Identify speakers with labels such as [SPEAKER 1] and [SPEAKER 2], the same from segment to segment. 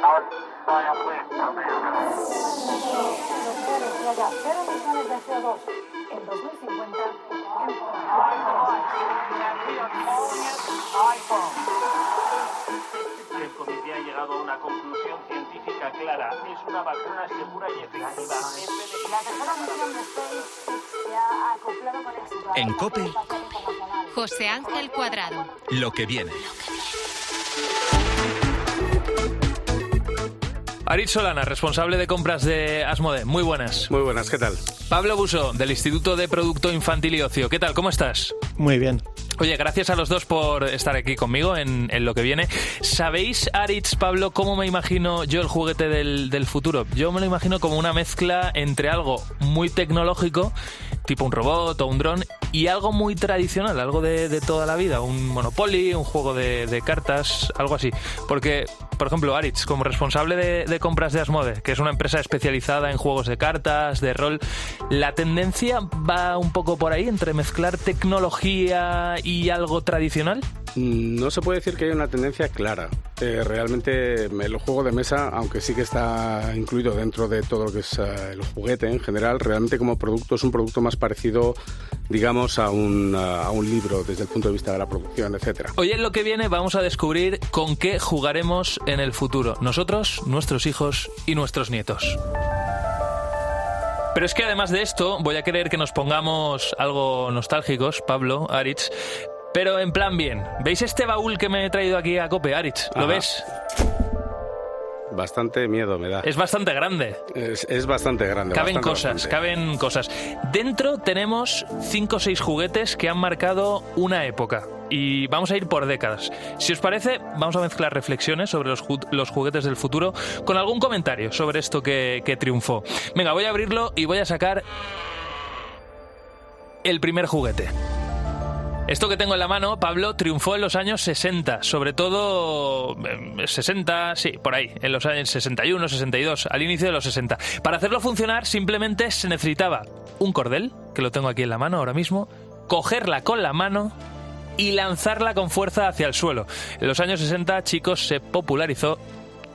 [SPEAKER 1] El comité ha llegado a una conclusión científica clara. Es una vacuna segura y efectiva.
[SPEAKER 2] La tercera misión de SpaceX se ha acoplado con éxito.
[SPEAKER 3] En COPE.
[SPEAKER 4] José Ángel Cuadrado.
[SPEAKER 3] Lo que viene.
[SPEAKER 5] Aritz Solana, responsable de compras de Asmode. Muy buenas.
[SPEAKER 6] Muy buenas, ¿qué tal?
[SPEAKER 5] Pablo Buso, del Instituto de Producto Infantil y Ocio. ¿Qué tal? ¿Cómo estás?
[SPEAKER 7] Muy bien.
[SPEAKER 5] Oye, gracias a los dos por estar aquí conmigo en, en lo que viene. ¿Sabéis, Aritz, Pablo, cómo me imagino yo el juguete del, del futuro? Yo me lo imagino como una mezcla entre algo muy tecnológico, tipo un robot o un dron, y algo muy tradicional, algo de, toda la vida. Un Monopoly, un juego de, de cartas, algo así. Porque, por ejemplo, Aritz, como responsable de, de compras de Asmode, que es una empresa especializada en juegos de cartas, de rol, ¿la tendencia va un poco por ahí, entre mezclar tecnología y algo tradicional?
[SPEAKER 6] No se puede decir que haya una tendencia clara. Eh, realmente el juego de mesa, aunque sí que está incluido dentro de todo lo que es eh, el juguete en general, realmente como producto es un producto más parecido, digamos, a un, a un libro desde el punto de vista de la producción, etcétera.
[SPEAKER 5] Hoy en lo que viene vamos a descubrir con qué jugaremos en el futuro. Nosotros, nuestros hijos y nuestros nietos. Pero es que además de esto, voy a querer que nos pongamos algo nostálgicos, Pablo, Aritz. Pero en plan bien. ¿Veis este baúl que me he traído aquí a Cope, Aritz? ¿Lo
[SPEAKER 6] Ajá.
[SPEAKER 5] ves?
[SPEAKER 6] Bastante miedo me da.
[SPEAKER 5] Es bastante grande.
[SPEAKER 6] Es, es bastante grande.
[SPEAKER 5] Caben
[SPEAKER 6] bastante,
[SPEAKER 5] cosas,
[SPEAKER 6] bastante.
[SPEAKER 5] caben cosas. Dentro tenemos cinco o seis juguetes que han marcado una época. Y vamos a ir por décadas. Si os parece, vamos a mezclar reflexiones sobre los, ju- los juguetes del futuro con algún comentario sobre esto que, que triunfó. Venga, voy a abrirlo y voy a sacar el primer juguete. Esto que tengo en la mano, Pablo, triunfó en los años 60, sobre todo eh, 60, sí, por ahí, en los años 61, 62, al inicio de los 60. Para hacerlo funcionar simplemente se necesitaba un cordel, que lo tengo aquí en la mano ahora mismo, cogerla con la mano y lanzarla con fuerza hacia el suelo. En los años 60, chicos, se popularizó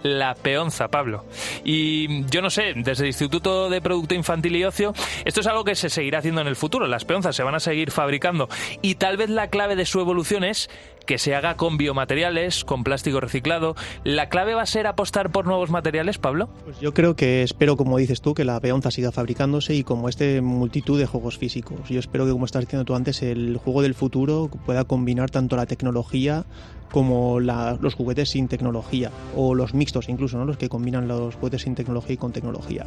[SPEAKER 5] la peonza, Pablo. Y yo no sé, desde el Instituto de Producto Infantil y Ocio, esto es algo que se seguirá haciendo en el futuro. Las peonzas se van a seguir fabricando y tal vez la clave de su evolución es que se haga con biomateriales, con plástico reciclado. ¿La clave va a ser apostar por nuevos materiales, Pablo?
[SPEAKER 7] Pues yo creo que espero, como dices tú, que la peonza siga fabricándose y como este multitud de juegos físicos. Yo espero que, como estás diciendo tú antes, el juego del futuro pueda combinar tanto la tecnología como la- los juguetes sin tecnología o los mixtos incluso, ¿no? los que combinan los juguetes sin tecnología y con tecnología.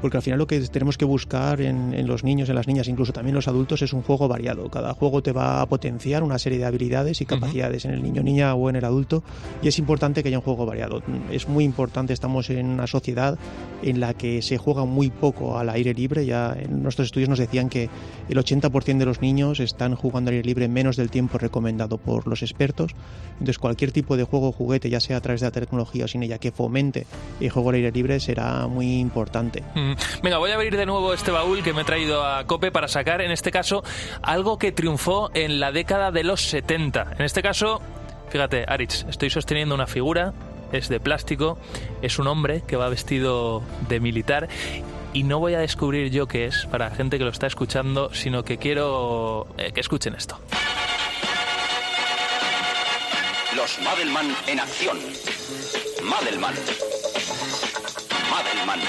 [SPEAKER 7] Porque al final lo que tenemos que buscar en, en los niños, en las niñas, incluso también los adultos, es un juego variado. Cada juego te va a potenciar una serie de habilidades y capacidades en el niño, niña o en el adulto y es importante que haya un juego variado. Es muy importante, estamos en una sociedad en la que se juega muy poco al aire libre. Ya en nuestros estudios nos decían que el 80% de los niños están jugando al aire libre menos del tiempo recomendado por los expertos. Entonces cualquier tipo de juego o juguete, ya sea a través de la tecnología o sin ella, que fomente el juego al aire libre será muy importante.
[SPEAKER 5] Mm, Venga, voy a abrir de nuevo este baúl que me he traído a Cope para sacar, en este caso, algo que triunfó en la década de los 70. En este caso, fíjate, Aritz, estoy sosteniendo una figura, es de plástico, es un hombre que va vestido de militar y no voy a descubrir yo qué es para la gente que lo está escuchando, sino que quiero eh, que escuchen esto.
[SPEAKER 3] Los Madelman en acción. Madelman. Madelman.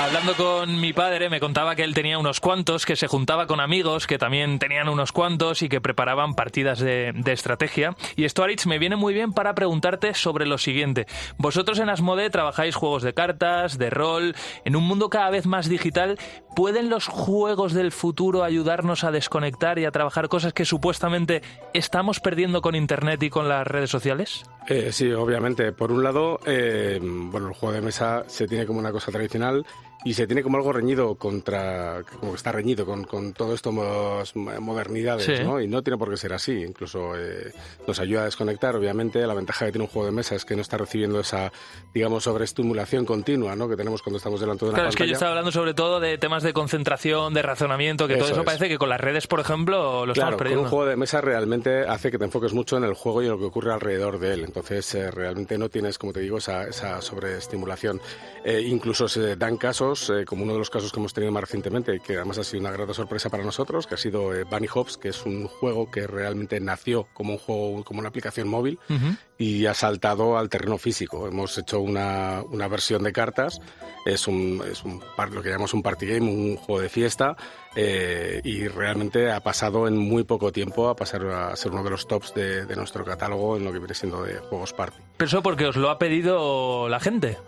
[SPEAKER 5] Hablando con mi padre, me contaba que él tenía unos cuantos, que se juntaba con amigos que también tenían unos cuantos y que preparaban partidas de, estrategia. Y esto, Aritz, me viene muy bien para preguntarte sobre lo siguiente. Vosotros en Asmode trabajáis juegos de cartas, de rol, en un mundo cada vez más digital. ¿Pueden los juegos del futuro ayudarnos a desconectar y a trabajar cosas que supuestamente estamos perdiendo con Internet y con las redes sociales?
[SPEAKER 6] Eh, sí, obviamente. Por un lado, eh, bueno, el juego de mesa se tiene como una cosa tradicional y se tiene como algo reñido contra, como que está reñido con, con todo esto más modernidades,
[SPEAKER 5] Sí.
[SPEAKER 6] ¿no? Y no tiene por qué ser así. Incluso eh, nos ayuda a desconectar, obviamente. La ventaja que tiene un juego de mesa es que no está recibiendo esa, digamos, sobreestimulación continua, ¿no? Que tenemos cuando estamos delante de una
[SPEAKER 5] Claro, es que yo
[SPEAKER 6] pantalla.
[SPEAKER 5] estaba hablando sobre todo de temas de concentración, de razonamiento, que todo
[SPEAKER 6] Eso
[SPEAKER 5] eso
[SPEAKER 6] es.
[SPEAKER 5] parece que con las redes, por ejemplo, lo
[SPEAKER 6] Claro,
[SPEAKER 5] estamos
[SPEAKER 6] con
[SPEAKER 5] perdiendo.
[SPEAKER 6] un juego de mesa realmente hace que te enfoques mucho en el juego y en lo que ocurre alrededor de él. Entonces, eh, realmente no tienes, como te digo, esa, esa sobreestimulación. Eh, incluso se dan casos, eh, como uno de los casos que hemos tenido más recientemente, que además ha sido una grata sorpresa para nosotros, que ha sido eh, Bunny Hops, que es un juego que realmente nació como un juego, como una aplicación móvil
[SPEAKER 5] Ujú.
[SPEAKER 6] y ha saltado al terreno físico. Hemos hecho una, una versión de cartas, es, un, es un, lo que llamamos un party game, un juego de fiesta, eh, y realmente ha pasado en muy poco tiempo a pasar a ser uno de los tops de, de nuestro catálogo en lo que viene siendo de juegos party.
[SPEAKER 5] Pero eso porque os lo ha pedido la gente.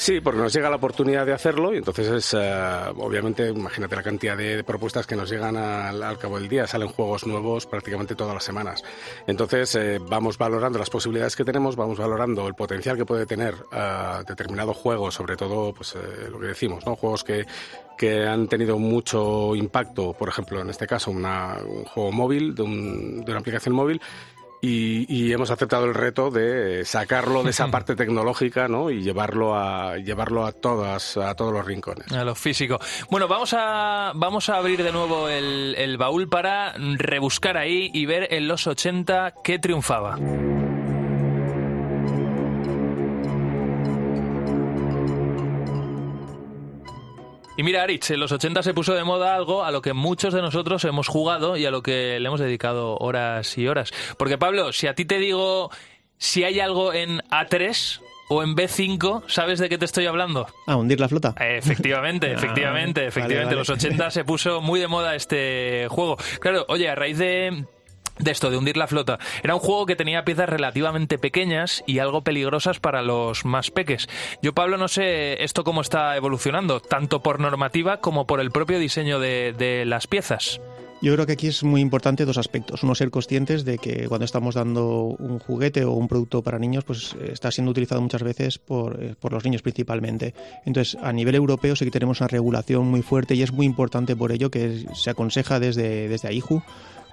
[SPEAKER 6] Sí, porque nos llega la oportunidad de hacerlo y entonces es, eh, obviamente, imagínate la cantidad de propuestas que nos llegan al, al cabo del día. Salen juegos nuevos prácticamente todas las semanas. Entonces eh, vamos valorando las posibilidades que tenemos, vamos valorando el potencial que puede tener eh, determinado juego, sobre todo, pues eh, lo que decimos, ¿no? Juegos que, que han tenido mucho impacto, por ejemplo, en este caso, una- un juego móvil, de, un- de una aplicación móvil, y, y hemos aceptado el reto de sacarlo de esa parte tecnológica ¿no? y llevarlo a llevarlo a todas a todos los rincones.
[SPEAKER 5] A lo físico. Bueno, vamos a, vamos a abrir de nuevo el, el baúl para rebuscar ahí y ver en los 80 qué triunfaba. Y mira, Aritz, en los 80 se puso de moda algo a lo que muchos de nosotros hemos jugado y a lo que le hemos dedicado horas y horas. Porque, Pablo, si a ti te digo si hay algo en A3 o en B5, ¿sabes de qué te estoy hablando?
[SPEAKER 7] Ah, hundir la flota.
[SPEAKER 5] Efectivamente,
[SPEAKER 7] Ah,
[SPEAKER 5] efectivamente,
[SPEAKER 7] vale,
[SPEAKER 5] efectivamente.
[SPEAKER 7] vale.
[SPEAKER 5] Los 80 se puso muy de moda este juego. Claro, oye, a raíz de de esto, de hundir la flota. Era un juego que tenía piezas relativamente pequeñas y algo peligrosas para los más peques. Yo, Pablo, no sé esto cómo está evolucionando, tanto por normativa como por el propio diseño de, de las piezas.
[SPEAKER 7] Yo creo que aquí es muy importante dos aspectos. Uno, ser conscientes de que cuando estamos dando un juguete o un producto para niños, pues eh, está siendo utilizado muchas veces por, eh, por los niños principalmente. Entonces, a nivel europeo sí que tenemos una regulación muy fuerte y es muy importante por ello que se aconseja desde, desde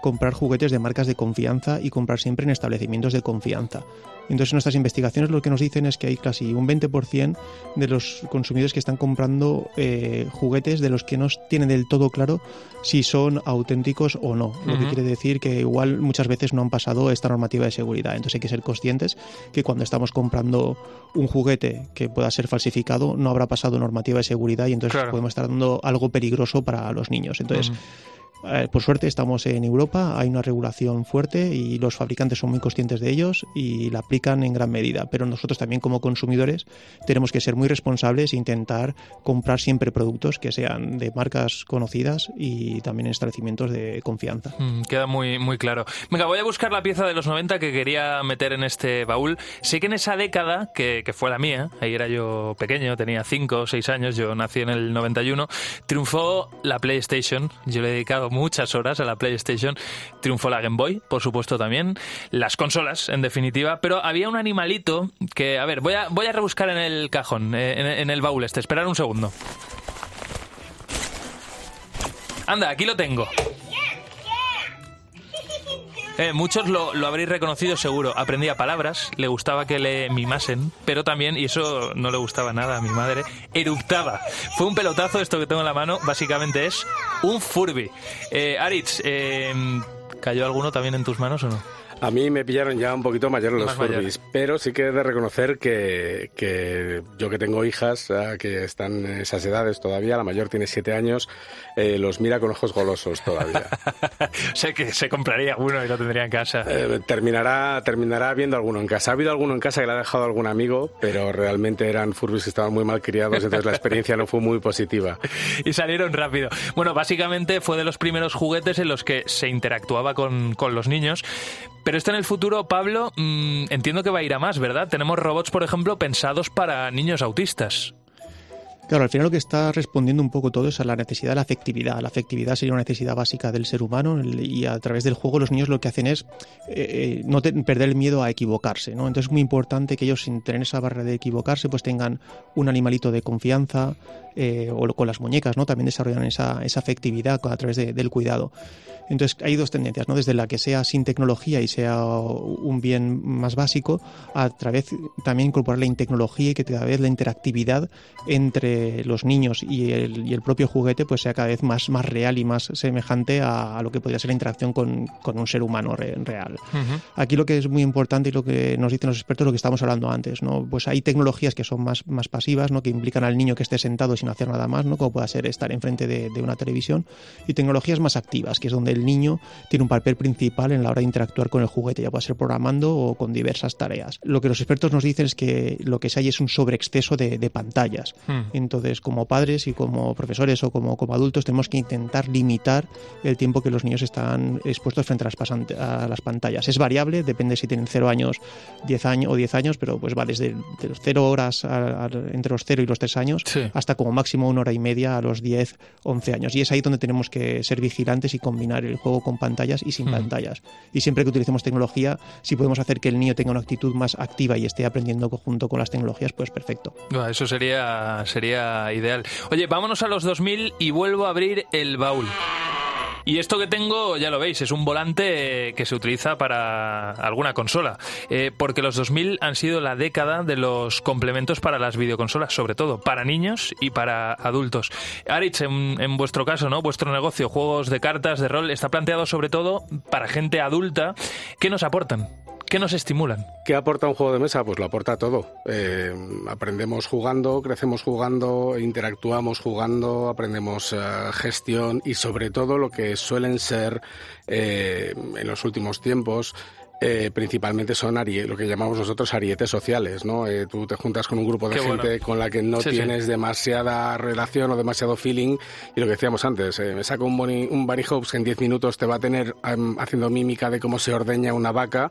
[SPEAKER 7] comprar juguetes de marcas de confianza y comprar siempre en establecimientos de confianza. Entonces, nuestras investigaciones lo que nos dicen es que hay casi un 20% de los consumidores que están comprando eh, juguetes de los que no tienen del todo claro si son auténticos o no. Lo que quiere decir que igual muchas veces no han pasado esta normativa de seguridad. Entonces hay que ser conscientes que cuando estamos comprando un juguete que pueda ser falsificado no habrá pasado normativa de seguridad y entonces
[SPEAKER 5] Claro.
[SPEAKER 7] podemos estar dando algo peligroso para los niños. Entonces. Eh, por suerte estamos en Europa, hay una regulación fuerte y los fabricantes son muy conscientes de ellos y la aplican en gran medida. Pero nosotros también como consumidores tenemos que ser muy responsables e intentar comprar siempre productos que sean de marcas conocidas y también en establecimientos de confianza.
[SPEAKER 5] Mm, Queda muy, muy claro. Venga, voy a buscar la pieza de los 90 que quería meter en este baúl. Sé que en esa década, que, que fue la mía, ahí era yo pequeño, tenía 5 o 6 años, yo nací en el 91, triunfó la PlayStation. Yo le he dedicado muchas horas a la PlayStation. Triunfó la Game Boy, por supuesto también. Las consolas, en definitiva. Pero había un animalito que, a ver, voy a, voy a rebuscar en el cajón, eh, en, en el baúl este. Esperar un segundo. Anda, aquí lo tengo. Eh, muchos lo, lo habréis reconocido seguro. Aprendía palabras, le gustaba que le mimasen, pero también, y eso no le gustaba nada a mi madre, eruptaba. Fue un pelotazo, esto que tengo en la mano, básicamente es un Furby. Eh, Aritz, eh, ¿cayó alguno también en tus manos o no?
[SPEAKER 6] A mí me pillaron ya un poquito mayor los Furbies, pero sí que he de reconocer que, que yo que tengo hijas eh, que están en esas edades todavía, la mayor tiene siete años, eh, los mira con ojos golosos todavía.
[SPEAKER 5] sé que se compraría uno y lo tendría en casa.
[SPEAKER 6] Eh, terminará, terminará viendo alguno en casa. Ha habido alguno en casa que le ha dejado algún amigo, pero realmente eran Furbies que estaban muy mal criados, entonces la experiencia no fue muy positiva.
[SPEAKER 5] y salieron rápido. Bueno, básicamente fue de los primeros juguetes en los que se interactuaba con, con los niños. Pero esto en el futuro, Pablo, mmm, entiendo que va a ir a más, ¿verdad? Tenemos robots, por ejemplo, pensados para niños autistas.
[SPEAKER 7] Claro, al final lo que está respondiendo un poco todo es a la necesidad de la afectividad. La afectividad sería una necesidad básica del ser humano y a través del juego los niños lo que hacen es eh, no te, perder el miedo a equivocarse. ¿no? Entonces es muy importante que ellos sin tener esa barrera de equivocarse pues tengan un animalito de confianza eh, o con las muñecas, ¿no? También desarrollan esa, afectividad a través de, del cuidado. Entonces hay dos tendencias, ¿no? Desde la que sea sin tecnología y sea un bien más básico, a través también incorporar la tecnología y que cada vez la interactividad entre los niños y el, y el propio juguete pues sea cada vez más, más real y más semejante a, a lo que podría ser la interacción con, con un ser humano re, real. Uh -huh. Aquí lo que es muy importante y lo que nos dicen los expertos es lo que estábamos hablando antes, ¿no? Pues hay tecnologías que son más, más pasivas, ¿no? Que implican al niño que esté sentado sin hacer nada más, ¿no? Como pueda ser estar enfrente de, de una televisión y tecnologías más activas, que es donde el niño tiene un papel principal en la hora de interactuar con el juguete, ya puede ser programando o con diversas tareas. Lo que los expertos nos dicen es que lo que se hay es un sobreexceso de, de pantallas. Hmm. Entonces, como padres y como profesores o como, como, adultos, tenemos que intentar limitar el tiempo que los niños están expuestos frente a las, a las pantallas. Es variable, depende si tienen 0 años, 10 años o 10 años, pero pues va desde de 0 horas a, a, entre los 0 y los 3 años
[SPEAKER 5] sí.
[SPEAKER 7] hasta como máximo una hora y media a los 10, 11 años. Y es ahí donde tenemos que ser vigilantes y combinar el juego con pantallas y sin
[SPEAKER 5] Hmm.
[SPEAKER 7] pantallas. Y siempre que utilicemos tecnología, si podemos hacer que el niño tenga una actitud más activa y esté aprendiendo junto con las tecnologías, pues perfecto.
[SPEAKER 5] No, eso sería, sería ideal. Oye, vámonos a los 2000 y vuelvo a abrir el baúl. Y esto que tengo, ya lo veis, es un volante que se utiliza para alguna consola. Eh, porque los 2000 han sido la década de los complementos para las videoconsolas, sobre todo para niños y para adultos. Aritz, en, en, vuestro caso, ¿no? Vuestro negocio, juegos de cartas, de rol, está planteado sobre todo para gente adulta. ¿Qué nos aportan? ¿Qué nos estimulan?
[SPEAKER 6] ¿Qué aporta un juego de mesa? Pues lo aporta todo. Eh, aprendemos jugando, crecemos jugando, interactuamos jugando, aprendemos eh, gestión y sobre todo lo que suelen ser eh, en los últimos tiempos eh, principalmente son lo que llamamos nosotros arietes sociales, ¿no? Eh, tú te juntas con un grupo de
[SPEAKER 5] Qué
[SPEAKER 6] gente
[SPEAKER 5] bueno.
[SPEAKER 6] con la que no
[SPEAKER 5] Sí,
[SPEAKER 6] tienes
[SPEAKER 5] sí.
[SPEAKER 6] demasiada relación o demasiado feeling y lo que decíamos antes, eh, me saco un bunny, un bunny hopes que en 10 minutos te va a tener um, haciendo mímica de cómo se ordeña una vaca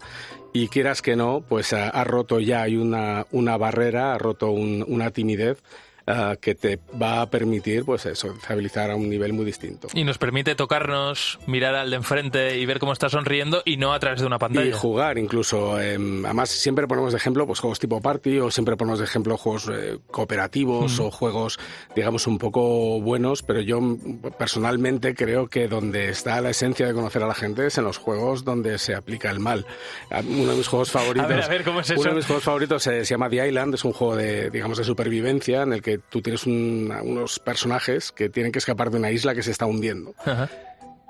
[SPEAKER 6] y quieras que no, pues ha, ha roto ya hay una, una barrera, ha roto un, una timidez Uh, que te va a permitir, pues eso, estabilizar a un nivel muy distinto.
[SPEAKER 5] Y nos permite tocarnos, mirar al de enfrente y ver cómo está sonriendo y no a través de una pantalla.
[SPEAKER 6] Y jugar incluso. Eh, además, siempre ponemos de ejemplo pues juegos tipo party o siempre ponemos de ejemplo juegos eh, cooperativos mm. o juegos, digamos, un poco buenos, pero yo personalmente creo que donde está la esencia de conocer a la gente es en los juegos donde se aplica el mal. Uno de mis juegos favoritos...
[SPEAKER 5] A ver, a ver, ¿cómo es eso?
[SPEAKER 6] Uno de mis juegos favoritos eh, se llama The Island, es un juego de, digamos, de supervivencia en el que tú tienes un, unos personajes que tienen que escapar de una isla que se está hundiendo.
[SPEAKER 5] Ajá.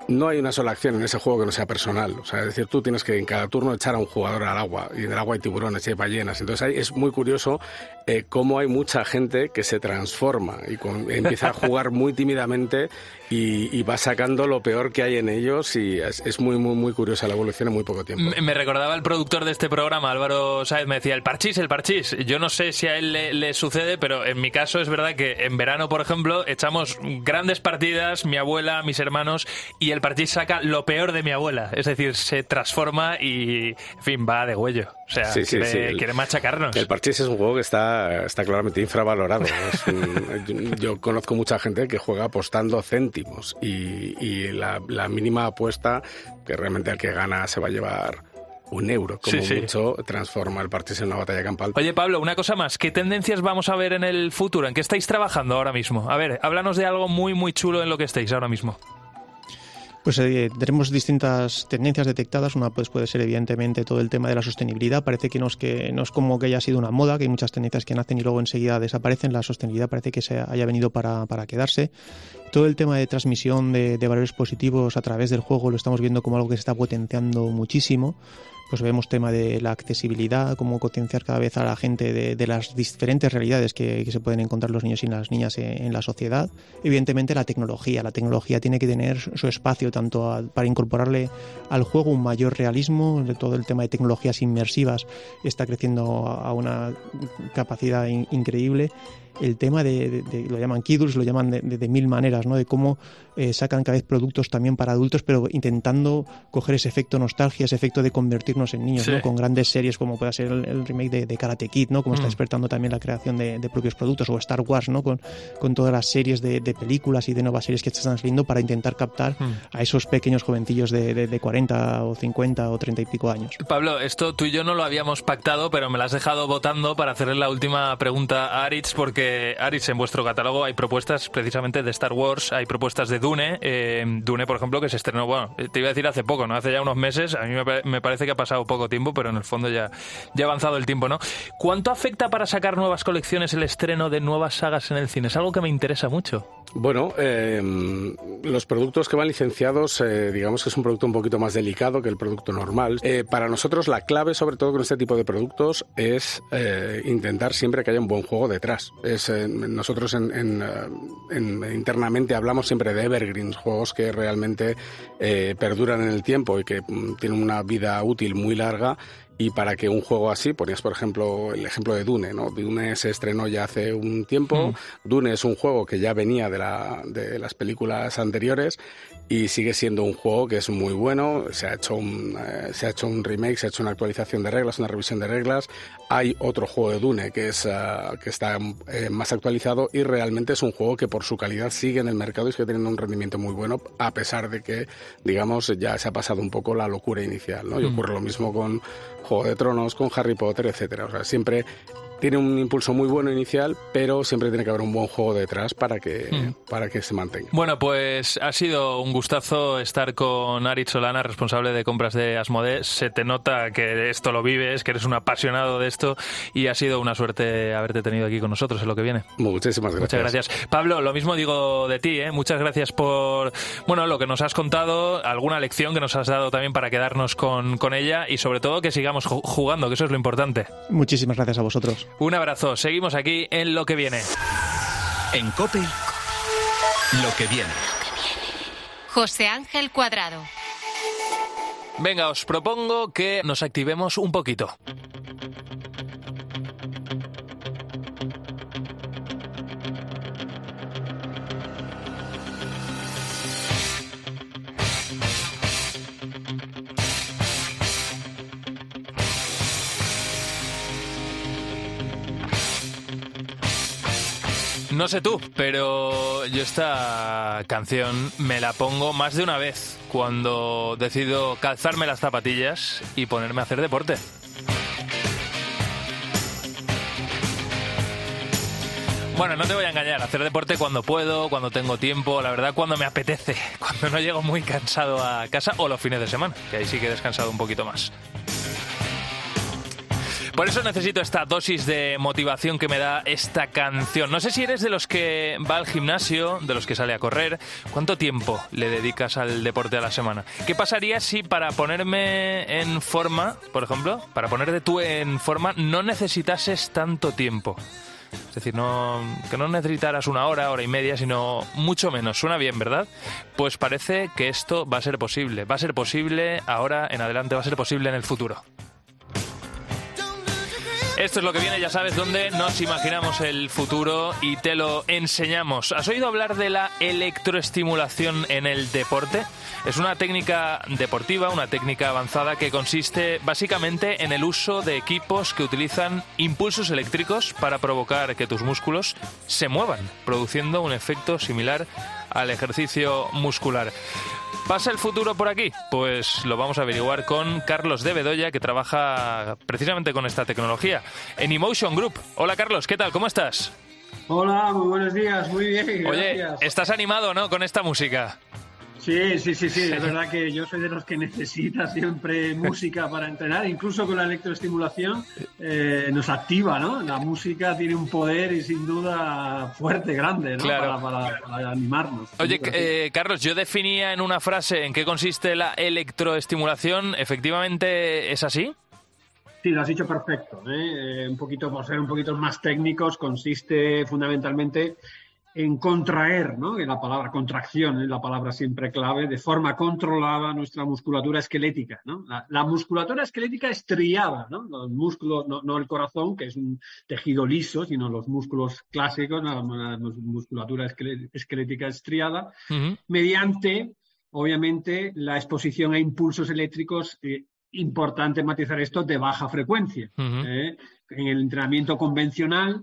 [SPEAKER 6] No hay una sola acción en ese juego que no sea personal. O sea, es decir, tú tienes que en cada turno echar a un jugador al agua. Y en el agua hay tiburones y hay ballenas. Entonces ahí es muy curioso eh, cómo hay mucha gente que se transforma y con, empieza a jugar muy tímidamente y, y, va sacando lo peor que hay en ellos. Y es, es, muy, muy, muy curiosa la evolución en muy poco tiempo.
[SPEAKER 5] Me recordaba el productor de este programa, Álvaro Sáez, me decía, el parchís, el parchís. Yo no sé si a él le, le sucede, pero en mi caso es verdad que en verano, por ejemplo, echamos grandes partidas, mi abuela, mis hermanos, y el parchís saca lo peor de mi abuela. Es decir, se transforma y, en fin, va de huello. O sea,
[SPEAKER 6] sí, sí,
[SPEAKER 5] quiere,
[SPEAKER 6] sí.
[SPEAKER 5] Quiere, machacarnos.
[SPEAKER 6] El parchís es un juego que está, está claramente infravalorado. un, yo conozco mucha gente que juega apostando céntimos y, y la, la, mínima apuesta que realmente el que gana se va a llevar un euro, como
[SPEAKER 5] sí, sí.
[SPEAKER 6] mucho, transforma el parchís en una batalla campal.
[SPEAKER 5] Oye, Pablo, una cosa más. ¿Qué tendencias vamos a ver en el futuro? ¿En qué estáis trabajando ahora mismo? A ver, háblanos de algo muy, muy chulo en lo que estáis ahora mismo.
[SPEAKER 7] Pues eh, tenemos distintas tendencias detectadas. Una pues, puede ser evidentemente todo el tema de la sostenibilidad. Parece que no, es que no es como que haya sido una moda, que hay muchas tendencias que nacen y luego enseguida desaparecen. La sostenibilidad parece que se haya venido para, para quedarse. Todo el tema de transmisión de, de, valores positivos a través del juego lo estamos viendo como algo que se está potenciando muchísimo. Pues vemos tema de la accesibilidad, cómo concienciar cada vez a la gente de, las diferentes realidades que, se pueden encontrar los niños y las niñas en, la sociedad. Evidentemente la tecnología, la tecnología tiene que tener su espacio tanto para incorporarle al juego un mayor realismo, todo el tema de tecnologías inmersivas está creciendo a una capacidad increíble el tema de, lo llaman Kidults, lo llaman de, mil maneras, ¿no? De cómo eh, sacan cada vez productos también para adultos, pero intentando coger ese efecto nostalgia, ese efecto de convertirnos en niños, ¿no? Con grandes series como puede ser el, remake de, Karate Kid, ¿no? Como está mm. despertando también la creación de, propios productos, o Star Wars, ¿no? Con, con todas las series de, películas y de nuevas series que están saliendo para intentar captar mm. a esos pequeños jovencillos de, 40 o 50 o 30 y pico años.
[SPEAKER 5] Pablo, esto tú y yo no lo habíamos pactado, pero me lo has dejado votando para hacerle la última pregunta a Aritz, porque Aris, en vuestro catálogo hay propuestas precisamente de Star Wars, hay propuestas de Dune. Eh, Dune, por ejemplo, que se estrenó, bueno, te iba a decir hace poco, ¿no? Hace ya unos meses. A mí me, parece que ha pasado poco tiempo, pero en el fondo ya, ya ha avanzado el tiempo, ¿no? ¿Cuánto afecta para sacar nuevas colecciones el estreno de nuevas sagas en el cine? Es algo que me interesa mucho.
[SPEAKER 6] Bueno, eh, los productos que van licenciados, eh, digamos que es un producto un poquito más delicado que el producto normal. para nosotros la clave, sobre todo con este tipo de productos, es intentar siempre que haya un buen juego detrás. Es nosotros en, eh, internamente hablamos siempre de evergreens, juegos que realmente eh, perduran en el tiempo y que mm, tienen una vida útil muy larga y para que un juego así, ponías por ejemplo el ejemplo de Dune, ¿no? Dune se estrenó ya hace un tiempo, mm. Dune es un juego que ya venía de, la, de las películas anteriores y sigue siendo un juego que es muy bueno, se ha hecho un, eh, se ha hecho un remake, se ha hecho una actualización de reglas, una revisión de reglas, hay otro juego de Dune que, es, eh, que está eh, más actualizado y realmente es un juego que por su calidad sigue en el mercado y sigue teniendo un rendimiento muy bueno a pesar de que, digamos, ya se ha pasado un poco la locura inicial, ¿no? Y mm. ocurre lo mismo con Juego de Tronos, con Harry Potter, etcétera. O sea, siempre tiene un impulso muy bueno inicial, pero siempre tiene que haber un buen juego detrás para que, hmm. para que se mantenga.
[SPEAKER 5] Bueno, pues ha sido un gustazo estar con Ari Solana, responsable de compras de Asmode. Se te nota que esto lo vives, que eres un apasionado de esto y ha sido una suerte haberte tenido aquí con nosotros en lo que viene.
[SPEAKER 6] Muchísimas gracias.
[SPEAKER 5] Muchas gracias. Pablo, lo mismo digo de ti, ¿eh? muchas gracias por bueno, lo que nos has contado, alguna lección que nos has dado también para quedarnos con, con ella y sobre todo que sigamos jugando, que eso es lo importante.
[SPEAKER 7] Muchísimas gracias a vosotros.
[SPEAKER 5] Un abrazo. Seguimos aquí en Lo que viene.
[SPEAKER 3] En COPE, Lo que viene.
[SPEAKER 4] José Ángel Cuadrado.
[SPEAKER 5] Venga, os propongo que nos activemos un poquito. No sé tú, pero yo esta canción me la pongo más de una vez cuando decido calzarme las zapatillas y ponerme a hacer deporte. Bueno, no te voy a engañar, hacer deporte cuando puedo, cuando tengo tiempo, la verdad cuando me apetece, cuando no llego muy cansado a casa o los fines de semana, que ahí sí que he descansado un poquito más. Por eso necesito esta dosis de motivación que me da esta canción. No sé si eres de los que va al gimnasio, de los que sale a correr. ¿Cuánto tiempo le dedicas al deporte a la semana? ¿Qué pasaría si para ponerme en forma, por ejemplo, para ponerte tú en forma, no necesitases tanto tiempo? Es decir, no, que no necesitaras una hora, hora y media, sino mucho menos. Suena bien, ¿verdad? Pues parece que esto va a ser posible. Va a ser posible ahora en adelante, va a ser posible en el futuro. Esto es lo que viene, ya sabes, donde nos imaginamos el futuro y te lo enseñamos. ¿Has oído hablar de la electroestimulación en el deporte? Es una técnica deportiva, una técnica avanzada que consiste básicamente en el uso de equipos que utilizan impulsos eléctricos para provocar que tus músculos se muevan, produciendo un efecto similar al ejercicio muscular. ¿Pasa el futuro por aquí? Pues lo vamos a averiguar con Carlos de Bedoya, que trabaja precisamente con esta tecnología en Emotion Group. Hola Carlos, ¿qué tal? ¿Cómo estás?
[SPEAKER 8] Hola, muy buenos días, muy bien.
[SPEAKER 5] Oye, estás animado, ¿no? Con esta música.
[SPEAKER 8] Sí, sí, sí, sí, es verdad que yo soy de los que necesita siempre música para entrenar, incluso con la electroestimulación eh, nos activa, ¿no? La música tiene un poder y sin duda fuerte, grande, ¿no?
[SPEAKER 5] Claro.
[SPEAKER 8] Para, para- para animarnos.
[SPEAKER 5] Oye, eh, Carlos, yo definía en una frase en qué consiste la electroestimulación. ¿Efectivamente es así?
[SPEAKER 8] Sí, lo has dicho perfecto. ¿eh? Eh, un poquito, por ser un poquito más técnicos, consiste fundamentalmente en contraer, ¿no? En la palabra contracción es la palabra siempre clave, de forma controlada nuestra musculatura esquelética, ¿no? La, la musculatura esquelética estriada, ¿no? Los músculos, no, no el corazón, que es un tejido liso, sino los músculos clásicos, la, la musculatura esquelética estriada, mediante, obviamente, la exposición a impulsos eléctricos. eh, importante matizar esto de baja frecuencia. ¿eh? En el entrenamiento convencional,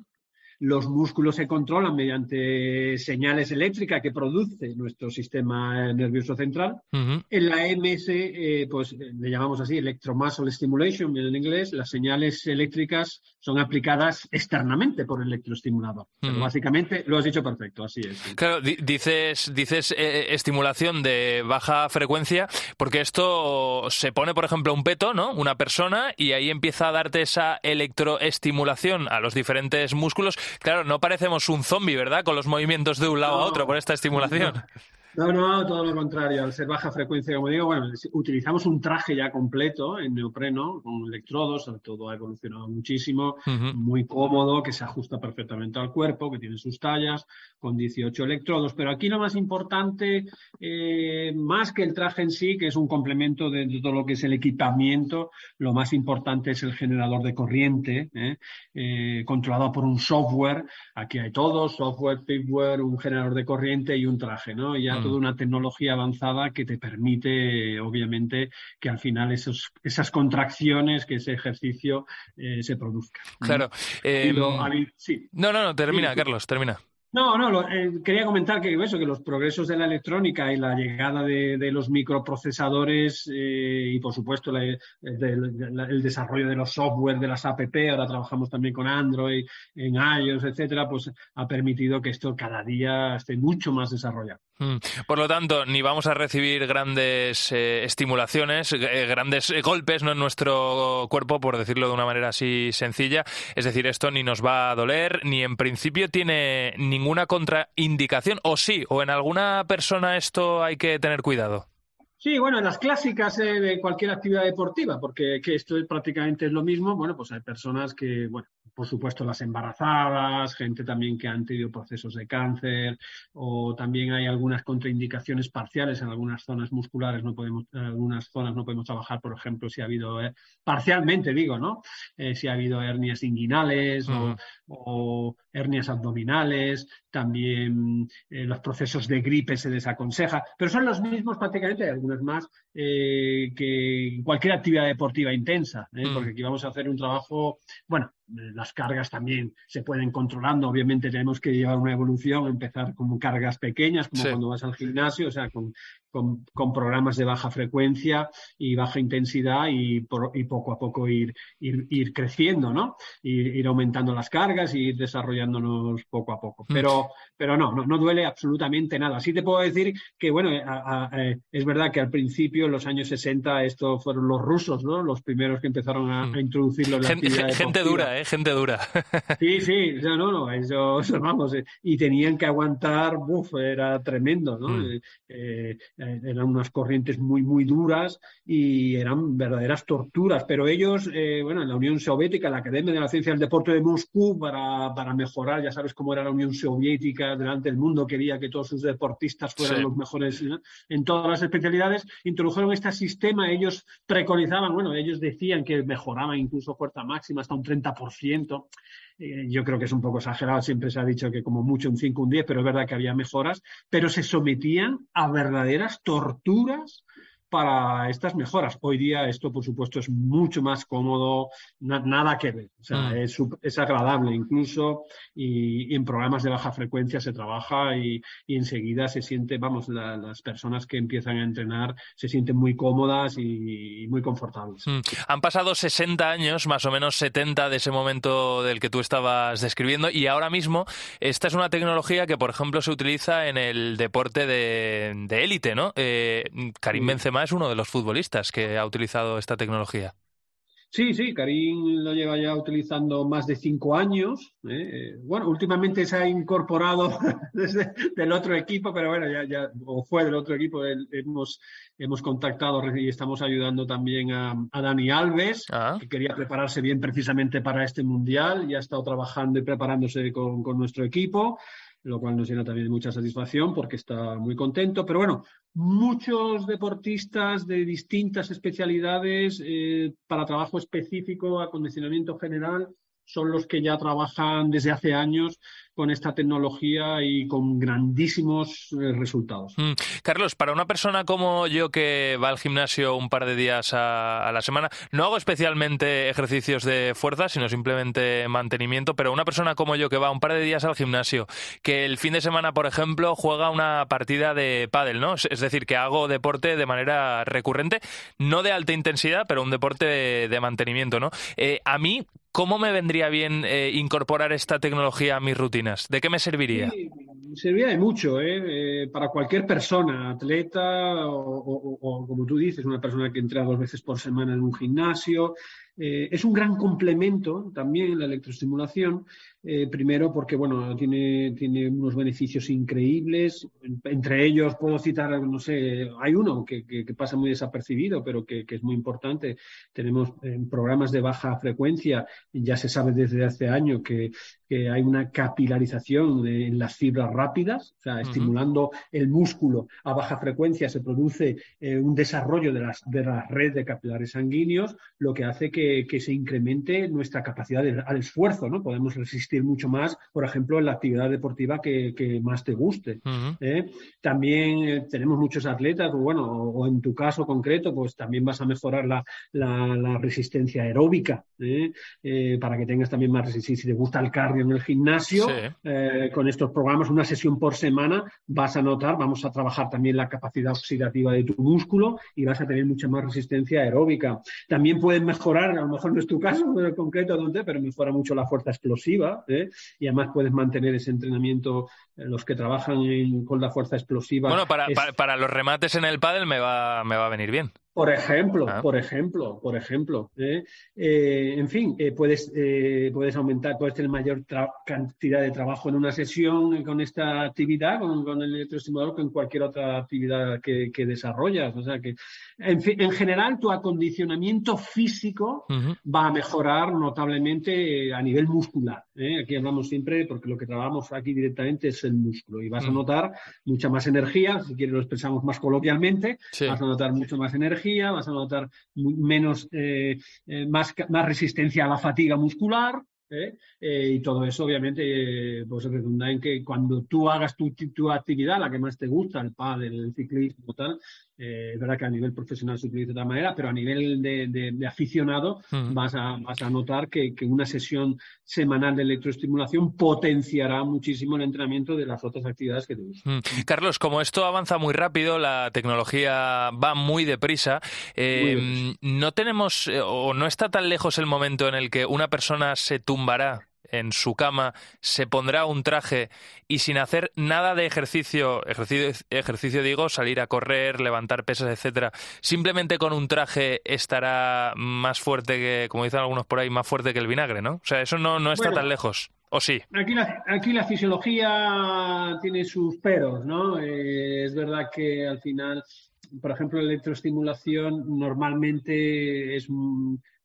[SPEAKER 8] los músculos se controlan mediante señales eléctricas que produce nuestro sistema nervioso central. En la MS, eh, pues eh, le llamamos así electromuscle stimulation en inglés, las señales eléctricas son aplicadas externamente por el electroestimulador. Pero básicamente lo has dicho perfecto, así es. sí.
[SPEAKER 5] Claro, di- dices, dices eh, estimulación de baja frecuencia, porque esto se pone, por ejemplo, un peto, ¿no? Una persona, y ahí empieza a darte esa electroestimulación a los diferentes músculos. Claro, no parecemos un zombie, ¿verdad? Con los movimientos de un lado a otro por esta estimulación.
[SPEAKER 8] No, no, todo lo contrario. Al ser baja frecuencia, como digo, bueno, utilizamos un traje ya completo en neopreno, con electrodos, todo ha evolucionado muchísimo, muy cómodo, que se ajusta perfectamente al cuerpo, que tiene sus tallas, con 18 electrodos. Pero aquí lo más importante, eh, más que el traje en sí, que es un complemento de, de todo lo que es el equipamiento, lo más importante es el generador de corriente, ¿eh? Eh, controlado por un software. Aquí hay todo, software, firmware, un generador de corriente y un traje, ¿no? Y ya
[SPEAKER 5] Mm.
[SPEAKER 8] toda una tecnología avanzada que te permite, obviamente, que al final esos, esas contracciones, que ese ejercicio se produzca.
[SPEAKER 5] Claro.
[SPEAKER 8] Habido- ha habido- sí.
[SPEAKER 5] no, no, no, termina,
[SPEAKER 8] Sí.
[SPEAKER 5] Carlos, termina.
[SPEAKER 8] No, no, lo- eh, quería comentar que eso, que los progresos de la electrónica y la llegada de, los microprocesadores eh, y, por supuesto, del- la- el desarrollo de los software, de las app, ahora trabajamos también con Android, en iOS, etcétera, pues ha permitido que esto cada día esté mucho más desarrollado.
[SPEAKER 5] Mm. Por lo tanto, ni vamos a recibir grandes eh, estimulaciones, eh, grandes eh, golpes ¿no? en nuestro cuerpo, por decirlo de una manera así sencilla. Es decir, esto ni nos va a doler, ni en principio tiene ninguna contraindicación. O sí, o en alguna persona esto hay que tener cuidado.
[SPEAKER 8] Sí, bueno, las clásicas de cualquier actividad deportiva, porque que esto es prácticamente es lo mismo. Bueno, pues hay personas que, bueno, por supuesto las embarazadas, gente también que han tenido procesos de cáncer, o también hay algunas contraindicaciones parciales en algunas zonas musculares, no podemos, en algunas zonas no podemos trabajar, por ejemplo, si ha habido, eh, parcialmente digo, ¿no? Eh, si ha habido hernias inguinales o, hernias abdominales, también eh, los procesos de gripe se desaconseja, pero son los mismos prácticamente, hay algunos más, eh, que cualquier actividad deportiva intensa, ¿eh?
[SPEAKER 5] Mm.
[SPEAKER 8] porque aquí vamos a hacer un trabajo, bueno, las cargas también se pueden controlando, obviamente tenemos que llevar una evolución, empezar con cargas pequeñas, como
[SPEAKER 5] Sí.
[SPEAKER 8] cuando vas al gimnasio, o sea, con, con, con programas de baja frecuencia y baja intensidad y, por- y poco a poco ir, ir, ir creciendo, ¿no? Ir, ir aumentando las cargas y ir desarrollándonos poco a poco.
[SPEAKER 5] Mm.
[SPEAKER 8] Pero, pero no, no, no duele absolutamente nada. Sí te puedo decir que, bueno, eh, a- a- eh, es verdad que al principio, en los años 60, esto fueron los rusos, ¿no? Los primeros que empezaron a,
[SPEAKER 5] Mm.
[SPEAKER 8] introducirlo en la
[SPEAKER 5] Gente,
[SPEAKER 8] actividad
[SPEAKER 5] gente
[SPEAKER 8] deportiva.
[SPEAKER 5] dura, ¿eh? Gente dura.
[SPEAKER 8] Sí, sí, no, no, no, eso, eso, vamos, eh, y tenían que aguantar, buf, era tremendo, ¿no?
[SPEAKER 5] Mm.
[SPEAKER 8] Eh, eh, eh, eran unas corrientes muy, muy duras y eran verdaderas torturas, pero ellos, eh, bueno, en la Unión Soviética, la Academia de la Ciencia del Deporte de Moscú, para, para mejorar, ya sabes cómo era la Unión Soviética delante del mundo, quería que todos sus deportistas fueran
[SPEAKER 5] Sí.
[SPEAKER 8] los mejores ¿no? en todas las especialidades, introdujeron este sistema, ellos preconizaban, bueno, ellos decían que mejoraban incluso fuerza máxima hasta un 30%. Eh, yo creo que es un poco exagerado, siempre se ha dicho que como mucho un 5, un 10, pero es verdad que había mejoras, pero se sometían a verdaderas torturas para estas mejoras. Hoy día esto, por supuesto, es mucho más cómodo, nada que ver. O sea, es, es, agradable incluso y, en programas de baja frecuencia se trabaja y, enseguida se siente, vamos, las personas que empiezan a entrenar se sienten muy cómodas y, muy confortables.
[SPEAKER 5] Han pasado 60 años, más o menos 70 de ese momento del que tú estabas describiendo y ahora mismo esta es una tecnología que, por ejemplo, se utiliza en el deporte de élite, ¿no? Eh, Karim Benzema es uno de los futbolistas que ha utilizado esta tecnología.
[SPEAKER 8] Sí, sí, Karim lo lleva ya utilizando más de cinco años. ¿eh? Bueno, últimamente se ha incorporado desde del otro equipo, pero bueno, ya, ya o fue del otro equipo. Hemos, hemos contactado y estamos ayudando también a, Dani Alves, ah. que quería prepararse bien precisamente para este mundial. Ya ha estado trabajando y preparándose con, con nuestro equipo lo cual nos llena también mucha satisfacción porque está muy contento. Pero bueno, muchos deportistas de distintas especialidades eh, para trabajo específico, acondicionamiento general, son los que ya trabajan desde hace años con esta tecnología y con grandísimos eh, resultados. Mm.
[SPEAKER 5] Carlos, para una persona como yo que va al gimnasio un par de días a, la semana, no hago especialmente ejercicios de fuerza, sino simplemente mantenimiento, pero una persona como yo que va un par de días al gimnasio, que el fin de semana, por ejemplo, juega una partida de pádel, ¿no? Es decir, que hago deporte de manera recurrente, no de alta intensidad, pero un deporte de, mantenimiento, ¿no? Eh, a mí, ¿cómo me vendría bien eh, incorporar esta tecnología a mi rutina? ¿De qué me serviría?
[SPEAKER 8] Sí, serviría de mucho, ¿eh? ¿eh? para cualquier persona, atleta o, como tú dices, una persona que entra dos veces por semana en un gimnasio. Eh, es un gran complemento también la electroestimulación eh, primero porque bueno, tiene, tiene unos beneficios increíbles. Entre ellos puedo citar, no sé, hay uno que, que, pasa muy desapercibido, pero que, que, es muy importante. Tenemos en programas de baja frecuencia, ya se sabe desde hace años que, hay una capilarización en las fibras rápidas, o sea, estimulando el músculo a baja frecuencia se produce eh, un desarrollo de, las, de la red de capilares sanguíneos, lo que hace que, se incremente nuestra capacidad al esfuerzo, ¿no? Podemos resistir mucho más, por ejemplo, en la actividad deportiva que, más te guste. ¿eh? También eh, tenemos muchos atletas, pues bueno, o, en tu caso concreto, pues también vas a mejorar la, resistencia aeróbica, ¿eh? para que tengas también más resistencia. Si te gusta el cardio en el gimnasio, con estos programas, una sesión por semana, vas a notar, vamos a trabajar también la capacidad oxidativa de tu músculo y vas a tener mucha más resistencia aeróbica. También puedes mejorar, a lo mejor no es tu caso en concreto, pero mejora mucho la fuerza explosiva, ¿eh? y además puedes mantener ese entrenamiento. Eh, los que trabajan con la fuerza explosiva.
[SPEAKER 5] Bueno, para, para, los remates en el pádel me va, me va a venir bien.
[SPEAKER 8] Por ejemplo, ah. por ejemplo, por ejemplo. ¿eh? Eh, en fin, eh, puedes, puedes aumentar, puedes tener mayor cantidad de trabajo en una sesión con esta actividad, con, el electroestimulador, que en cualquier otra actividad que, desarrollas. O sea que, en, en general, tu acondicionamiento físico va a mejorar notablemente a nivel muscular. Aquí hablamos siempre, porque lo que trabajamos aquí directamente es el músculo y vas a notar mucha más energía, si quieres lo expresamos más coloquialmente, vas a notar mucho más energía vas a notar menos, eh, eh, más, más resistencia a la fatiga muscular, ¿eh? y todo eso obviamente pues redunda en que cuando tú hagas tu, tu, actividad, la que más te gusta, el pádel, el ciclismo, tal, eh, es verdad que a nivel profesional se utiliza de otra manera, pero a nivel de, aficionado vas, a, vas a notar que, una sesión semanal de electroestimulación potenciará muchísimo el entrenamiento de las otras actividades que te gustan.
[SPEAKER 5] Carlos, como esto avanza muy rápido, la tecnología va muy deprisa, eh, no tenemos eh, o no está tan lejos el momento en el que una persona se tumbará en su cama, se pondrá un traje y sin hacer nada de ejercicio, ejercicio, digo, salir a correr, levantar pesas, etcétera, simplemente con un traje estará más fuerte que, como dicen algunos por ahí, más fuerte que el vinagre, ¿no? O sea, eso no, no está tan lejos. ¿O sí?
[SPEAKER 8] Aquí la, aquí la fisiología tiene sus peros, ¿no? Eh, es verdad que al final, por ejemplo, la electroestimulación normalmente es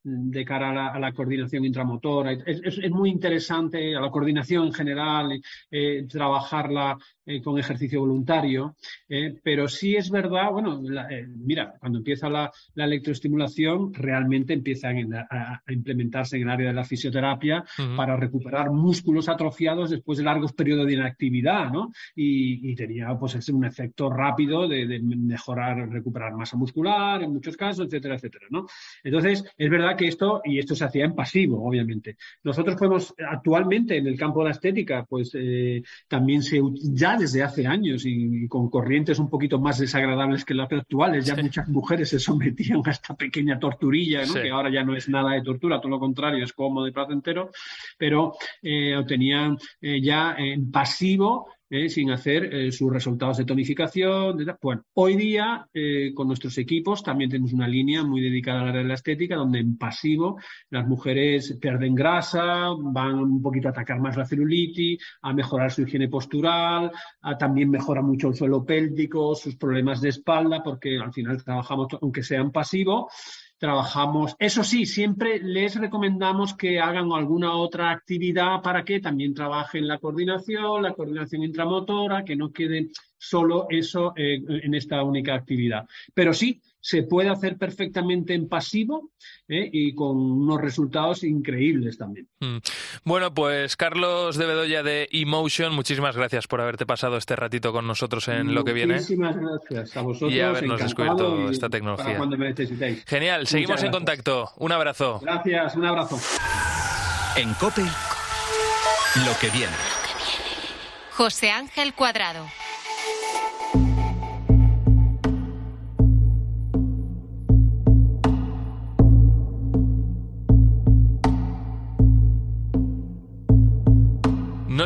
[SPEAKER 8] de cara a la, a la coordinación intramotora. Es, es, es, muy interesante a la coordinación en general, eh, trabajarla eh, con ejercicio voluntario, eh, pero sí es verdad, bueno, la, mira, cuando empieza la, la electroestimulación, realmente empieza a, a, implementarse en el área de la fisioterapia uh -huh. para recuperar músculos atrofiados después de largos periodos de inactividad, ¿no? Y, y tenía pues ese, un efecto rápido de, de, mejorar, recuperar masa muscular en muchos casos, etcétera, etcétera, ¿no? Entonces, es verdad que esto, y esto se hacía en pasivo, obviamente. Nosotros podemos, actualmente en el campo de la estética, pues eh, también se, ya desde hace años y, y, con corrientes un poquito más desagradables que las actuales. Ya sí. muchas mujeres se sometían a esta pequeña torturilla, ¿no? sí. que ahora ya no es nada de tortura, todo lo contrario, es cómodo y placentero, pero eh, tenían eh, ya en pasivo eh, sin hacer eh, sus resultados de tonificación. Bueno, hoy día eh, con nuestros equipos también tenemos una línea muy dedicada área de la estética, donde en pasivo las mujeres pierden grasa, van un poquito a atacar más la celulitis, a mejorar su higiene postural, a, también mejora mucho el suelo pélvico, sus problemas de espalda, porque al final trabajamos, aunque sea en pasivo, trabajamos. Eso sí, siempre les recomendamos que hagan alguna otra actividad para que también trabajen la coordinación, la coordinación intramotora, que no quede solo eso eh, en esta única actividad. Pero sí, se puede hacer perfectamente en pasivo ¿eh? y con unos resultados increíbles también.
[SPEAKER 5] Mm. Bueno, pues Carlos de Bedoya de Emotion, muchísimas gracias por haberte pasado este ratito con nosotros en lo que viene.
[SPEAKER 8] Muchísimas gracias a vosotros.
[SPEAKER 5] Y habernos descubierto esta tecnología.
[SPEAKER 8] cuando me necesitéis.
[SPEAKER 5] Genial,
[SPEAKER 8] Muchas
[SPEAKER 5] seguimos
[SPEAKER 8] gracias.
[SPEAKER 5] en contacto. Un abrazo.
[SPEAKER 8] Gracias, un abrazo.
[SPEAKER 3] En COPE, lo que viene.
[SPEAKER 4] José Ángel Cuadrado.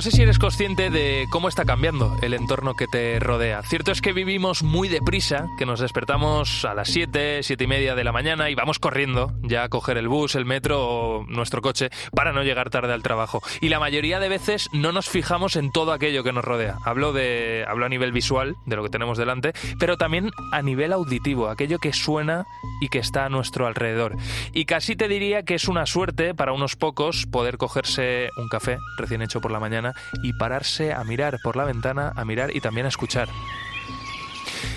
[SPEAKER 5] No sé si eres consciente de cómo está cambiando el entorno que te rodea. Cierto es que vivimos muy deprisa, que nos despertamos a las 7, 7 y media de la mañana y vamos corriendo ya a coger el bus, el metro o nuestro coche para no llegar tarde al trabajo. Y la mayoría de veces no nos fijamos en todo aquello que nos rodea. Hablo, de, hablo a nivel visual, de lo que tenemos delante, pero también a nivel auditivo, aquello que suena y que está a nuestro alrededor. Y casi te diría que es una suerte para unos pocos poder cogerse un café recién hecho por la mañana y pararse a mirar por la ventana, a mirar y también a escuchar.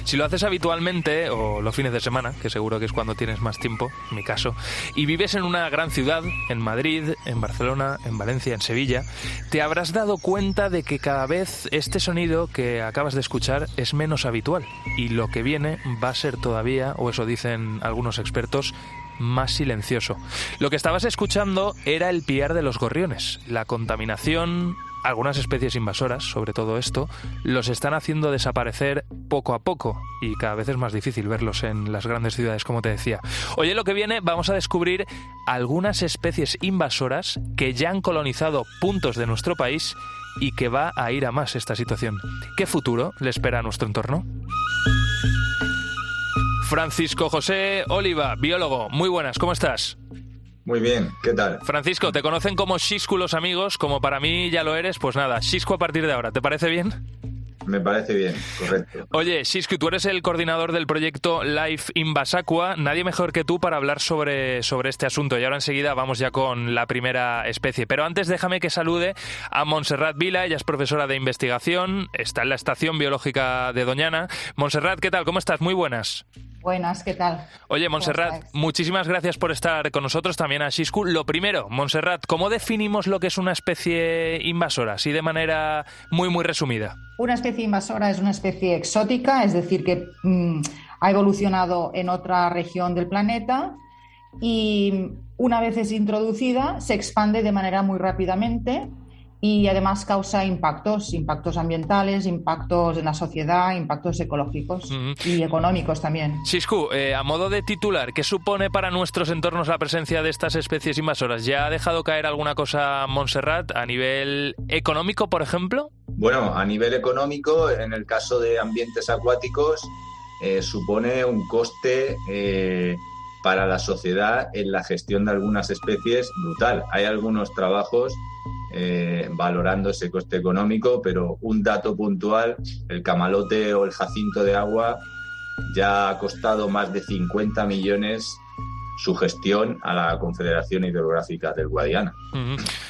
[SPEAKER 5] Si lo haces habitualmente o los fines de semana, que seguro que es cuando tienes más tiempo, en mi caso, y vives en una gran ciudad, en Madrid, en Barcelona, en Valencia, en Sevilla, te habrás dado cuenta de que cada vez este sonido que acabas de escuchar es menos habitual y lo que viene va a ser todavía, o eso dicen algunos expertos, más silencioso. Lo que estabas escuchando era el piar de los gorriones, la contaminación, algunas especies invasoras, sobre todo esto, los están haciendo desaparecer poco a poco y cada vez es más difícil verlos en las grandes ciudades, como te decía. Hoy en lo que viene vamos a descubrir algunas especies invasoras que ya han colonizado puntos de nuestro país y que va a ir a más esta situación. ¿Qué futuro le espera a nuestro entorno? Francisco José Oliva, biólogo, muy buenas, ¿cómo estás?
[SPEAKER 9] Muy bien, ¿qué tal?
[SPEAKER 5] Francisco, te conocen como Xiscu los amigos, como para mí ya lo eres, pues nada, Xiscu a partir de ahora, ¿te parece bien?
[SPEAKER 9] Me parece bien, correcto.
[SPEAKER 5] Oye, Xiscu, tú eres el coordinador del proyecto Life in Basacua. Nadie mejor que tú para hablar sobre, sobre este asunto. Y ahora enseguida vamos ya con la primera especie. Pero antes déjame que salude a Montserrat Vila. Ella es profesora de investigación. Está en la Estación Biológica de Doñana. Montserrat, ¿qué tal? ¿Cómo estás? Muy buenas.
[SPEAKER 10] Buenas, ¿qué tal?
[SPEAKER 5] Oye, Montserrat, muchísimas gracias por estar con nosotros, también a Xiscu. Lo primero, Montserrat, ¿cómo definimos lo que es una especie invasora? Así de manera muy, muy resumida.
[SPEAKER 10] Una especie invasora es una especie exótica, es decir, que mmm, ha evolucionado en otra región del planeta y una vez es introducida se expande de manera muy rápidamente y además causa impactos, impactos ambientales, impactos en la sociedad, impactos ecológicos uh -huh. y económicos también.
[SPEAKER 5] Sisku, eh, a modo de titular, ¿qué supone para nuestros entornos la presencia de estas especies invasoras? ¿Ya ha dejado caer alguna cosa Montserrat a nivel económico, por ejemplo?
[SPEAKER 9] Bueno, a nivel económico, en el caso de ambientes acuáticos, eh, supone un coste eh, para la sociedad en la gestión de algunas especies brutal. Hay algunos trabajos eh, valorando ese coste económico, pero un dato puntual, el camalote o el jacinto de agua ya ha costado más de 50 millones su gestión a la Confederación Hidrográfica del Guadiana.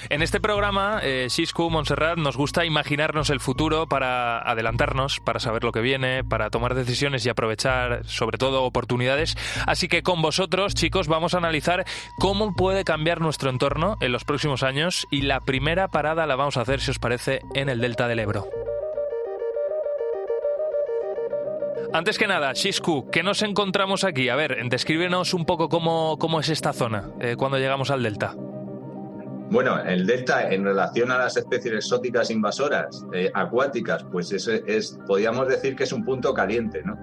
[SPEAKER 5] En este programa, eh, Siscu Montserrat, nos gusta imaginarnos el futuro para adelantarnos, para saber lo que viene, para tomar decisiones y aprovechar, sobre todo, oportunidades. Así que con vosotros, chicos, vamos a analizar cómo puede cambiar nuestro entorno en los próximos años y la primera parada la vamos a hacer, si os parece, en el Delta del Ebro. Antes que nada, Shisku, ¿qué nos encontramos aquí? A ver, descríbenos un poco cómo, cómo es esta zona eh, cuando llegamos al delta.
[SPEAKER 9] Bueno, el delta en relación a las especies exóticas invasoras eh, acuáticas, pues es, es, podríamos decir que es un punto caliente, ¿no?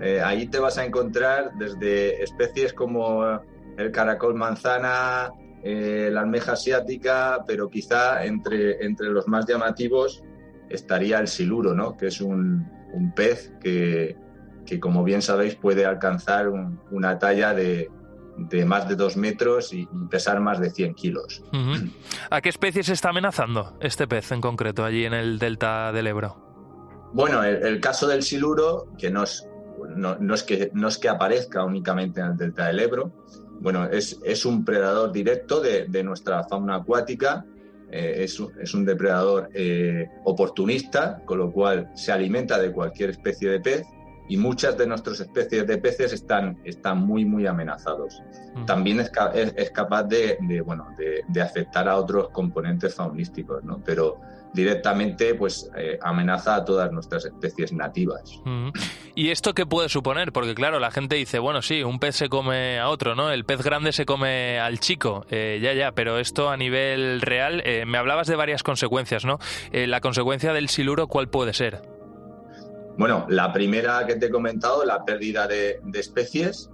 [SPEAKER 9] Eh, ahí te vas a encontrar desde especies como el caracol manzana, la almeja asiática, pero quizá entre, entre los más llamativos estaría el siluro, ¿no? Que es un, un pez que, que, como bien sabéis, puede alcanzar una talla de, de, más de dos metros y, pesar más de 100 kilos.
[SPEAKER 5] ¿A qué especies está amenazando este pez en concreto allí en el delta del Ebro?
[SPEAKER 9] Bueno, el, caso del siluro, que no es, no, es que no es que aparezca únicamente en el delta del Ebro, bueno, es, es un predador directo de, de nuestra fauna acuática eh, es, es, un depredador eh, oportunista, con lo cual se alimenta de cualquier especie de pez y muchas de nuestras especies de peces están, están muy, muy amenazados. También es, es, capaz de, de bueno, de, de, afectar a otros componentes faunísticos, ¿no? pero directamente pues eh, amenaza a todas nuestras especies nativas.
[SPEAKER 5] ¿Y esto qué puede suponer? Porque claro, la gente dice, bueno, sí, un pez se come a otro, ¿no? El pez grande se come al chico, eh, ya, ya, pero esto a nivel real, eh, me hablabas de varias consecuencias, ¿no? la consecuencia del siluro, ¿cuál puede ser?
[SPEAKER 9] Bueno, la primera que te he comentado, la pérdida de, especies,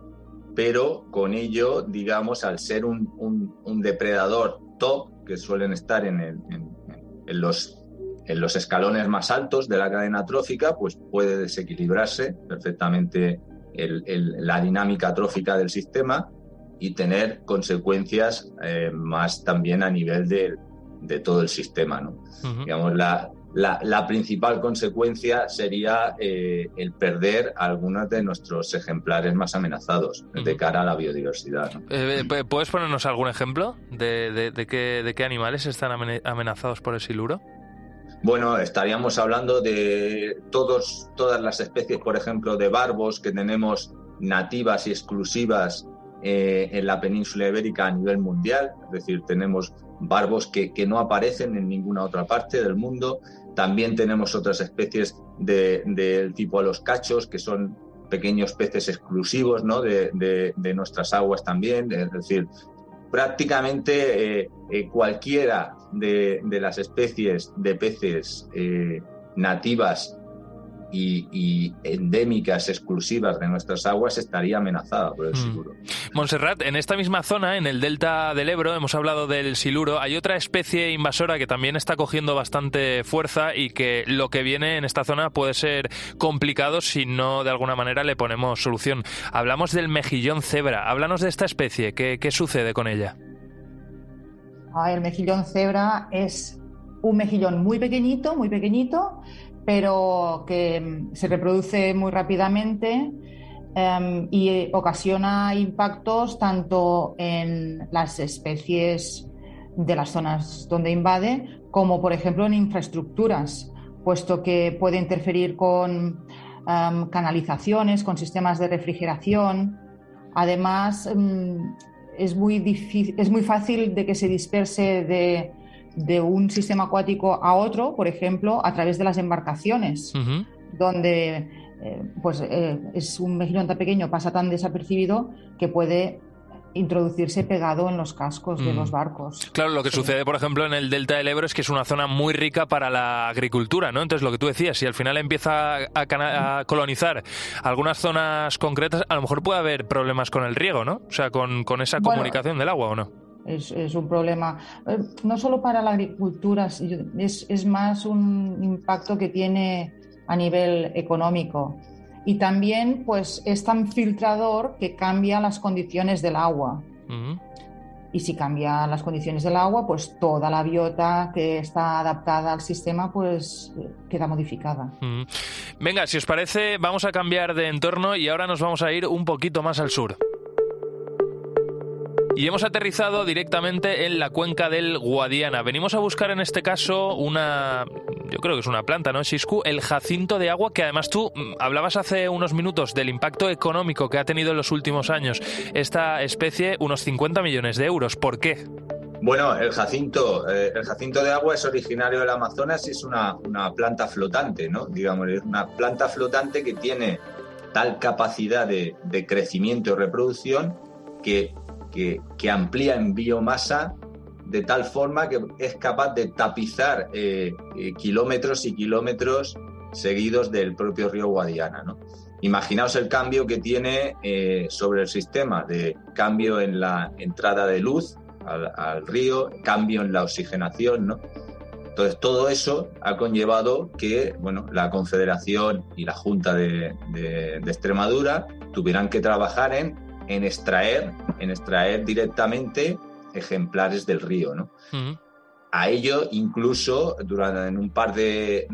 [SPEAKER 9] pero con ello, digamos, al ser un, un, depredador top, que suelen estar en, el, en los, en los escalones más altos de la cadena trófica, pues puede desequilibrarse perfectamente la dinámica trófica del sistema y tener consecuencias eh, más también a nivel de, de todo el sistema. ¿no? Digamos, la, la, principal consecuencia sería eh, el perder algunos de nuestros ejemplares más amenazados de cara a la biodiversidad.
[SPEAKER 5] Eh, ¿Puedes ponernos algún ejemplo de, de, qué, de, qué, animales están amenazados por el siluro?
[SPEAKER 9] Bueno, estaríamos hablando de todos, todas las especies, por ejemplo, de barbos que tenemos nativas y exclusivas eh, en la península ibérica a nivel mundial, es decir, tenemos barbos que, que, no aparecen en ninguna otra parte del mundo. También tenemos otras especies del de, tipo a los cachos, que son pequeños peces exclusivos ¿no? de, de, nuestras aguas también. Es decir, prácticamente eh, eh, cualquiera de, las especies de peces eh, nativas y, endémicas exclusivas de nuestras aguas estaría amenazada por el mm. siluro.
[SPEAKER 5] Montserrat, en esta misma zona, en el delta del Ebro, hemos hablado del siluro, hay otra especie invasora que también está cogiendo bastante fuerza y que lo que viene en esta zona puede ser complicado si no de alguna manera le ponemos solución. Hablamos del mejillón cebra, háblanos de esta especie, ¿qué, qué sucede con ella?
[SPEAKER 10] Ah, el mejillón cebra es un mejillón muy pequeñito, muy pequeñito, pero que mm, se reproduce muy rápidamente em, y ocasiona impactos tanto en las especies de las zonas donde invade, como por ejemplo en infraestructuras, puesto que puede interferir con em, canalizaciones, con sistemas de refrigeración. Además, em, es, muy es muy fácil de que se disperse de de un sistema acuático a otro, por ejemplo, a través de las embarcaciones, donde eh, pues, eh, es un mejillón tan pequeño, pasa tan desapercibido que puede introducirse pegado en los cascos de los mm. barcos.
[SPEAKER 5] Claro, lo que sucede, por ejemplo, en el delta del Ebro es que es una zona muy rica para la agricultura, ¿no? Entonces, lo que tú decías, si al final empieza a, colonizar algunas zonas concretas, a lo mejor puede haber problemas con el riego, ¿no? O sea, con, esa comunicación del agua, ¿o no?
[SPEAKER 10] Es, un problema, eh, no solo para la agricultura, es, es, más un impacto que tiene a nivel económico. Y también pues, es tan filtrador que cambia las condiciones del agua. Y si cambia las condiciones del agua, pues toda la biota que está adaptada al sistema pues queda modificada.
[SPEAKER 5] Venga, si os parece, vamos a cambiar de entorno y ahora nos vamos a ir un poquito más al sur. Y hemos aterrizado directamente en la cuenca del Guadiana. Venimos a buscar en este caso una, yo creo que es una planta, ¿no, Shisku? El jacinto de agua, que además tú mm, hablabas hace unos minutos del impacto económico que ha tenido en los últimos años esta especie, unos 50 millones de euros. ¿Por qué?
[SPEAKER 9] Bueno, el jacinto, eh, el jacinto de agua es originario del Amazonas y es una, una planta flotante, ¿no? Digamos, es una planta flotante que tiene tal capacidad de, de crecimiento y reproducción que que, amplía en biomasa de tal forma que es capaz de tapizar eh, eh, kilómetros y kilómetros seguidos del propio río Guadiana. Imaginaos el cambio que tiene eh, sobre el sistema de cambio en la entrada de luz al, río, cambio en la oxigenación. Entonces, todo eso ha conllevado que bueno, la Confederación y la Junta de, de Extremadura tuvieran que trabajar en en extraer, en extraer directamente ejemplares del río, ¿no? A ello, incluso, durante en un par de,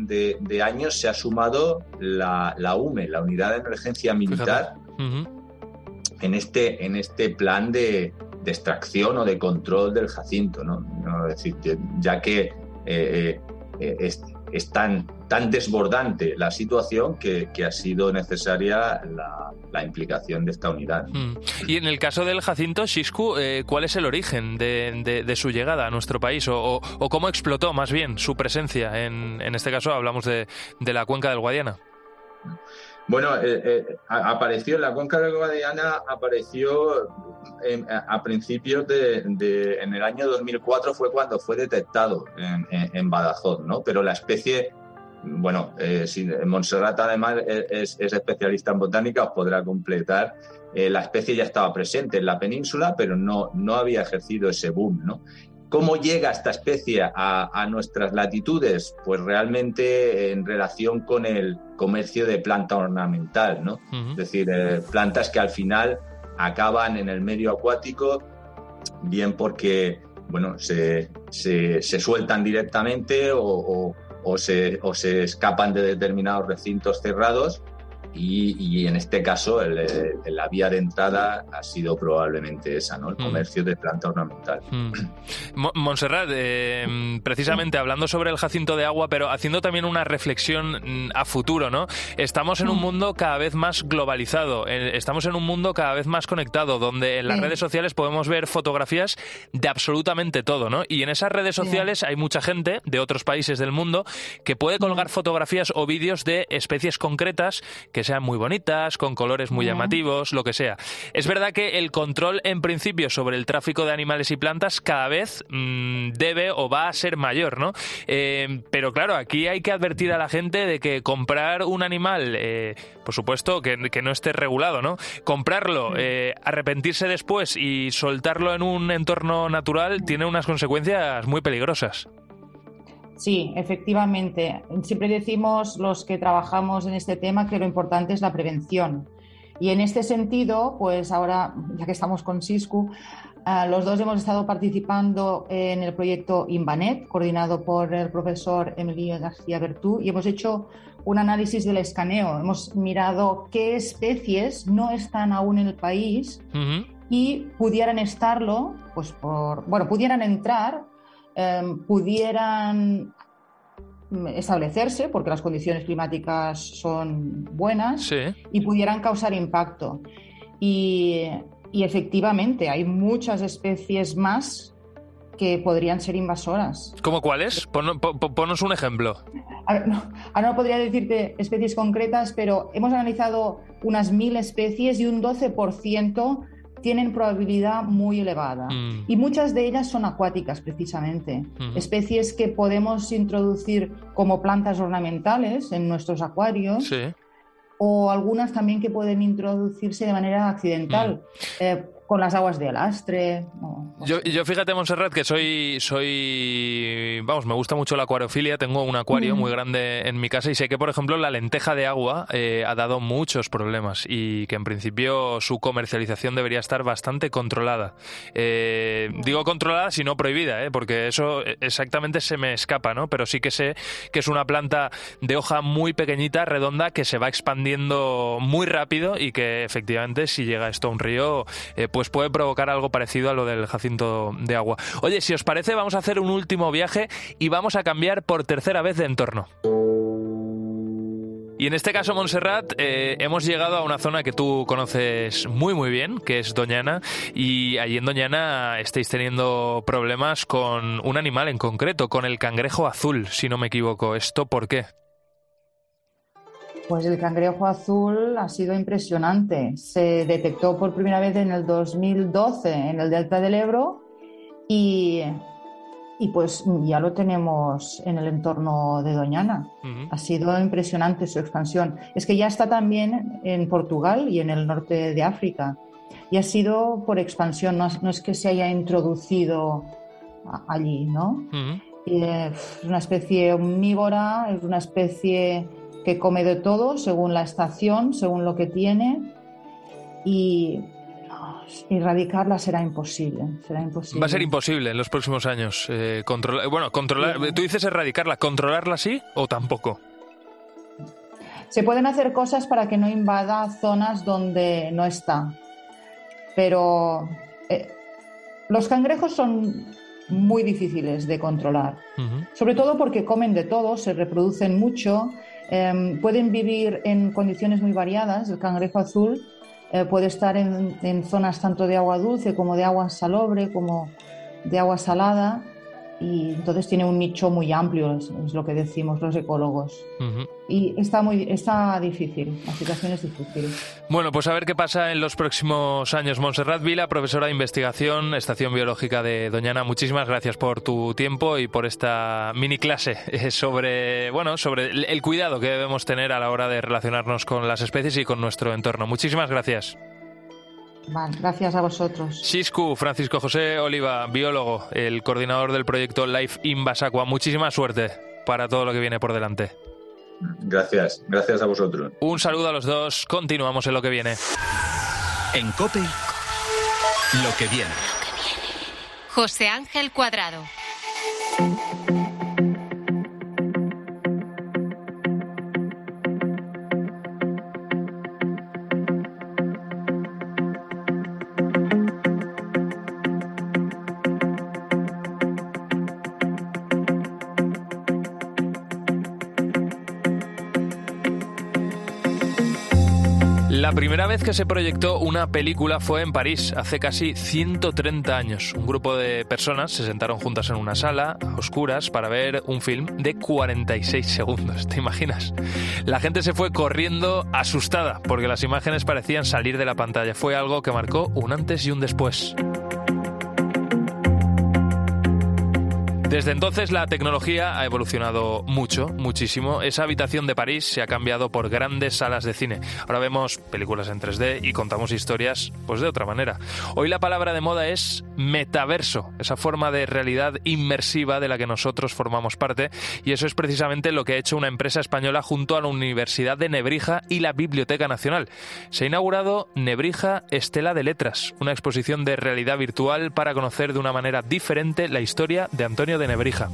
[SPEAKER 9] años se ha sumado la, la, UME, la Unidad de Emergencia Militar, en, este, en este plan de, extracción o de control del Jacinto, ¿no? decir, ya que eh, eh, eh, es tan, tan desbordante la situación que, ha sido necesaria la, implicación de esta unidad.
[SPEAKER 5] Mm. Y en el caso del Jacinto Xiscu, eh, ¿cuál es el origen de, su llegada a nuestro país o, cómo explotó más bien su presencia? En, en este caso hablamos de, la cuenca del Guadiana.
[SPEAKER 9] Bueno, eh, eh, apareció en la cuenca del Guadiana, apareció a principios de, en el año 2004 fue cuando fue detectado en, Badajoz, ¿no? Pero la especie, bueno, eh, Montserrat además es, especialista en botánica, os podrá completar. Eh, la especie ya estaba presente en la península, pero no, no había ejercido ese boom, ¿no? ¿Cómo llega esta especie a, nuestras latitudes? Pues realmente en relación con el comercio de planta ornamental, ¿no? Es decir, eh, plantas que al final acaban en el medio acuático, bien porque bueno, se, se, sueltan directamente o, o, se, o se escapan de determinados recintos cerrados y, en este caso la vía de entrada ha sido probablemente esa, ¿no? El mm. comercio de planta ornamental. Mm.
[SPEAKER 5] Montserrat, eh, precisamente hablando sobre el jacinto de agua, pero haciendo también una reflexión mm, a futuro, ¿no? Estamos en un mundo cada vez más globalizado, eh, estamos en un mundo cada vez más conectado, donde en las redes sociales podemos ver fotografías de absolutamente todo, ¿no? Y en esas redes sociales hay mucha gente de otros países del mundo que puede colgar fotografías o vídeos de especies concretas que sean muy bonitas, con colores muy llamativos, lo que sea. Es verdad que el control en principio sobre el tráfico de animales y plantas cada vez mm, debe o va a ser mayor, ¿no? Eh, pero claro, aquí hay que advertir a la gente de que comprar un animal, eh, por supuesto, que, no esté regulado, ¿no? Comprarlo, eh, arrepentirse después y soltarlo en un entorno natural tiene unas consecuencias muy peligrosas.
[SPEAKER 10] Sí, efectivamente. Siempre decimos los que trabajamos en este tema que lo importante es la prevención. Y en este sentido, pues ahora, ya que estamos con SISCU, eh, los dos hemos estado participando en el proyecto Invanet, coordinado por el profesor Emilio García Bertú, y hemos hecho un análisis del escaneo. Hemos mirado qué especies no están aún en el país y pudieran estarlo, pues por, bueno, pudieran entrar Em, pudieran establecerse, porque las condiciones climáticas son buenas, y pudieran causar impacto. Y, efectivamente, hay muchas especies más que podrían ser invasoras.
[SPEAKER 5] ¿Cómo cuáles? ponos un ejemplo.
[SPEAKER 10] ahora no podría decirte especies concretas, pero hemos analizado unas mil especies y un 12% tienen probabilidad muy elevada. Mm. Y muchas de ellas son acuáticas, precisamente. Especies que podemos introducir como plantas ornamentales en nuestros acuarios. O algunas también que pueden introducirse de manera accidental. Mm. Eh, con las aguas de alastre.
[SPEAKER 5] yo, yo, fíjate, Montserrat, que soy, soy, vamos, me gusta mucho la acuariofilia, tengo un acuario muy grande en mi casa y sé que, por ejemplo, la lenteja de agua eh, ha dado muchos problemas y que en principio su comercialización debería estar bastante controlada. Eh, digo controlada, si no prohibida, eh, porque eso exactamente se me escapa, ¿no? Pero sí que sé que es una planta de hoja muy pequeñita, redonda, que se va expandiendo muy rápido y que efectivamente si llega esto a un río pues puede provocar algo parecido a lo del jacinto de agua. Oye, si os parece, vamos a hacer un último viaje y vamos a cambiar por tercera vez de entorno. Y en este caso, Montserrat, eh, hemos llegado a una zona que tú conoces muy muy bien, que es Doñana, y allí en Doñana estáis teniendo problemas con un animal en concreto, con el cangrejo azul, si no me equivoco. ¿Esto por qué?
[SPEAKER 10] Pues el cangrejo azul ha sido impresionante. Se detectó por primera vez en el 2012 en el delta del Ebro y y pues ya lo tenemos en el entorno de Doñana. Ha sido impresionante su expansión. Es que ya está también en Portugal y en el norte de África. Y ha sido por expansión, no, es que se haya introducido allí, ¿no? es una especie omnívora, es una especie que come de todo según la estación, según lo que tiene. Y erradicarla será imposible, será imposible.
[SPEAKER 5] Va a ser imposible en los próximos años. Eh, controlar, bueno, controlar, tú dices erradicarla, ¿controlarla sí o tampoco?
[SPEAKER 10] Se pueden hacer cosas para que no invada zonas donde no está, pero eh, los cangrejos son muy difíciles de controlar, sobre todo porque comen de todo, se reproducen mucho, em, pueden vivir en condiciones muy variadas. El cangrejo azul eh, puede estar en, en, zonas tanto de agua dulce como de agua salobre, como de agua salada, y entonces tiene un nicho muy amplio, es, lo que decimos los ecólogos. Y está muy está difícil, la situación es difícil.
[SPEAKER 5] Bueno, pues a ver qué pasa en los próximos años. Montserrat Vila, profesora de investigación, Estación Biológica de Doñana, muchísimas gracias por tu tiempo y por esta mini clase sobre, bueno, sobre el cuidado que debemos tener a la hora de relacionarnos con las especies y con nuestro entorno. Muchísimas gracias
[SPEAKER 10] gracias a vosotros.
[SPEAKER 5] Siscu, Francisco José Oliva, biólogo, el coordinador del proyecto Life in Basacua. Muchísima suerte para todo lo que viene por delante.
[SPEAKER 9] Gracias, gracias a vosotros.
[SPEAKER 5] Un saludo a los dos, continuamos en lo que viene.
[SPEAKER 3] En COPE, lo que viene.
[SPEAKER 4] José Ángel Cuadrado.
[SPEAKER 5] La primera vez que se proyectó una película fue en París, hace casi 130 años. Un grupo de personas se sentaron juntas en una sala, a oscuras, para ver un film de 46 segundos. ¿Te imaginas? La gente se fue corriendo asustada porque las imágenes parecían salir de la pantalla. Fue algo que marcó un antes y un después. Desde entonces la tecnología ha evolucionado mucho, muchísimo. Esa habitación de París se ha cambiado por grandes salas de cine. Ahora vemos películas en 3D y contamos historias pues de otra manera. Hoy la palabra de moda es metaverso, esa forma de realidad inmersiva de la que nosotros formamos parte y eso es precisamente lo que ha hecho una empresa española junto a la Universidad de Nebrija y la Biblioteca Nacional. Se ha inaugurado Nebrija Estela de Letras, una exposición de realidad virtual para conocer de una manera diferente la historia de Antonio de Nebrija.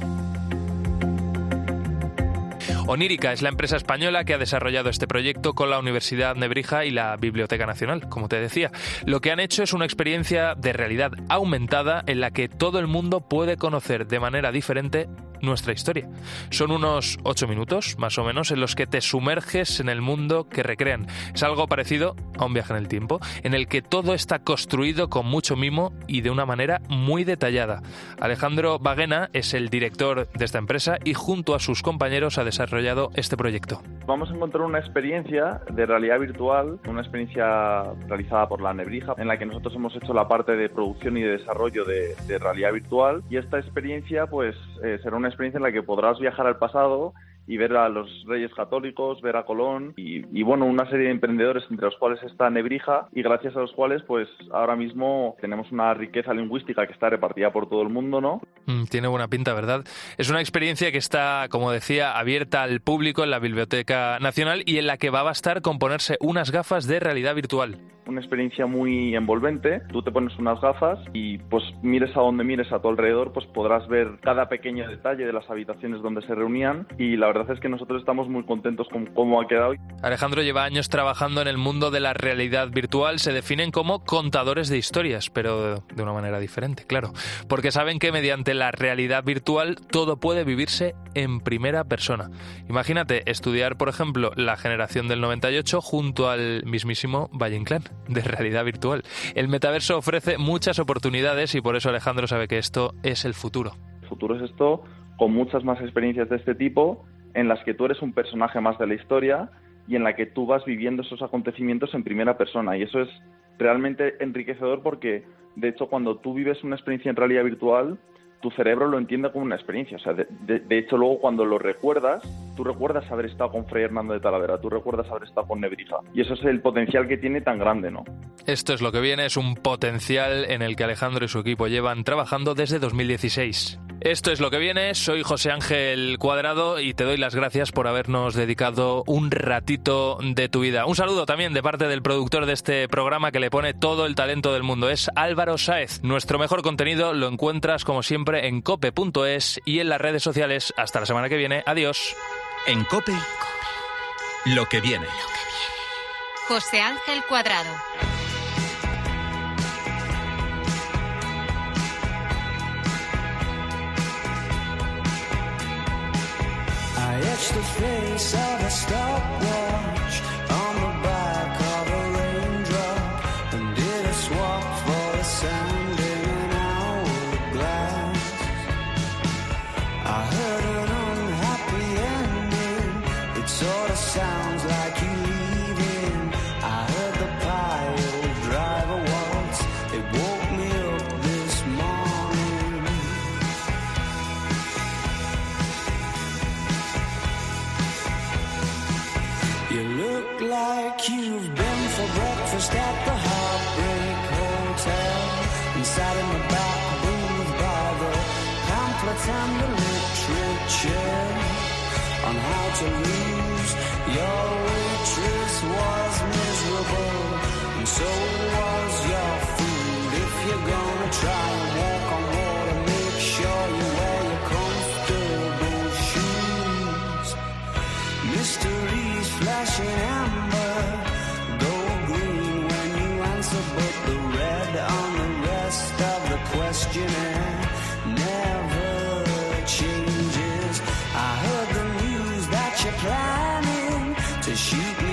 [SPEAKER 5] Onírica es la empresa española que ha desarrollado este proyecto con la Universidad Nebrija y la Biblioteca Nacional, como te decía. Lo que han hecho es una experiencia de realidad aumentada en la que todo el mundo puede conocer de manera diferente nuestra historia. Son unos ocho minutos, más o menos, en los que te sumerges en el mundo que recrean. Es algo parecido a un viaje en el tiempo, en el que todo está construido con mucho mimo y de una manera muy detallada. Alejandro Baguena es el director de esta empresa y junto a sus compañeros ha desarrollado este proyecto.
[SPEAKER 11] Vamos a encontrar una experiencia de realidad virtual, una experiencia realizada por la Nebrija, en la que nosotros hemos hecho la parte de producción y de desarrollo de, realidad virtual y esta experiencia pues eh, será una experiencia en la que podrás viajar al pasado y ver a los reyes católicos, ver a Colón y, bueno, una serie de emprendedores entre los cuales está Nebrija y gracias a los cuales pues ahora mismo tenemos una riqueza lingüística que está repartida por todo el mundo, ¿no?
[SPEAKER 5] Mm, tiene buena pinta, ¿verdad? Es una experiencia que está, como decía, abierta al público en la Biblioteca Nacional y en la que va a bastar con ponerse unas gafas de realidad virtual.
[SPEAKER 11] una experiencia muy envolvente. Tú te pones unas gafas y pues mires a donde mires a tu alrededor, pues podrás ver cada pequeño detalle de las habitaciones donde se reunían y la verdad es que nosotros estamos muy contentos con cómo ha quedado.
[SPEAKER 5] Alejandro lleva años trabajando en el mundo de la realidad virtual. Se definen como contadores de historias, pero de una manera diferente, claro. Porque saben que mediante la realidad virtual todo puede vivirse en primera persona. Imagínate estudiar, por ejemplo, la generación del 98 junto al mismísimo Valle Inclán de realidad virtual. El metaverso ofrece muchas oportunidades y por eso Alejandro sabe que esto es el futuro.
[SPEAKER 11] El futuro es esto con muchas más experiencias de este tipo en las que tú eres un personaje más de la historia y en la que tú vas viviendo esos acontecimientos en primera persona. Y eso es realmente enriquecedor porque, de hecho, cuando tú vives una experiencia en realidad virtual, tu cerebro lo entiende como una experiencia. O sea, de, hecho, luego cuando lo recuerdas, tú recuerdas haber estado con Fray Hernando de Talavera, tú recuerdas haber estado con Nebrija. Y eso es el potencial que tiene tan grande, ¿no?
[SPEAKER 5] Esto es lo que viene, es un potencial en el que Alejandro y su equipo llevan trabajando desde 2016. Esto es lo que viene, soy José Ángel Cuadrado y te doy las gracias por habernos dedicado un ratito de tu vida. Un saludo también de parte del productor de este programa que le pone todo el talento del mundo, es Álvaro Saez. Nuestro mejor contenido lo encuentras como siempre en cope.es y en las redes sociales. Hasta la semana que viene, adiós.
[SPEAKER 3] En cope, lo que viene.
[SPEAKER 4] José Ángel Cuadrado.
[SPEAKER 12] The face of a stopwatch to lose. Your waitress was miserable, and so was your food. If you're gonna try planning to shoot me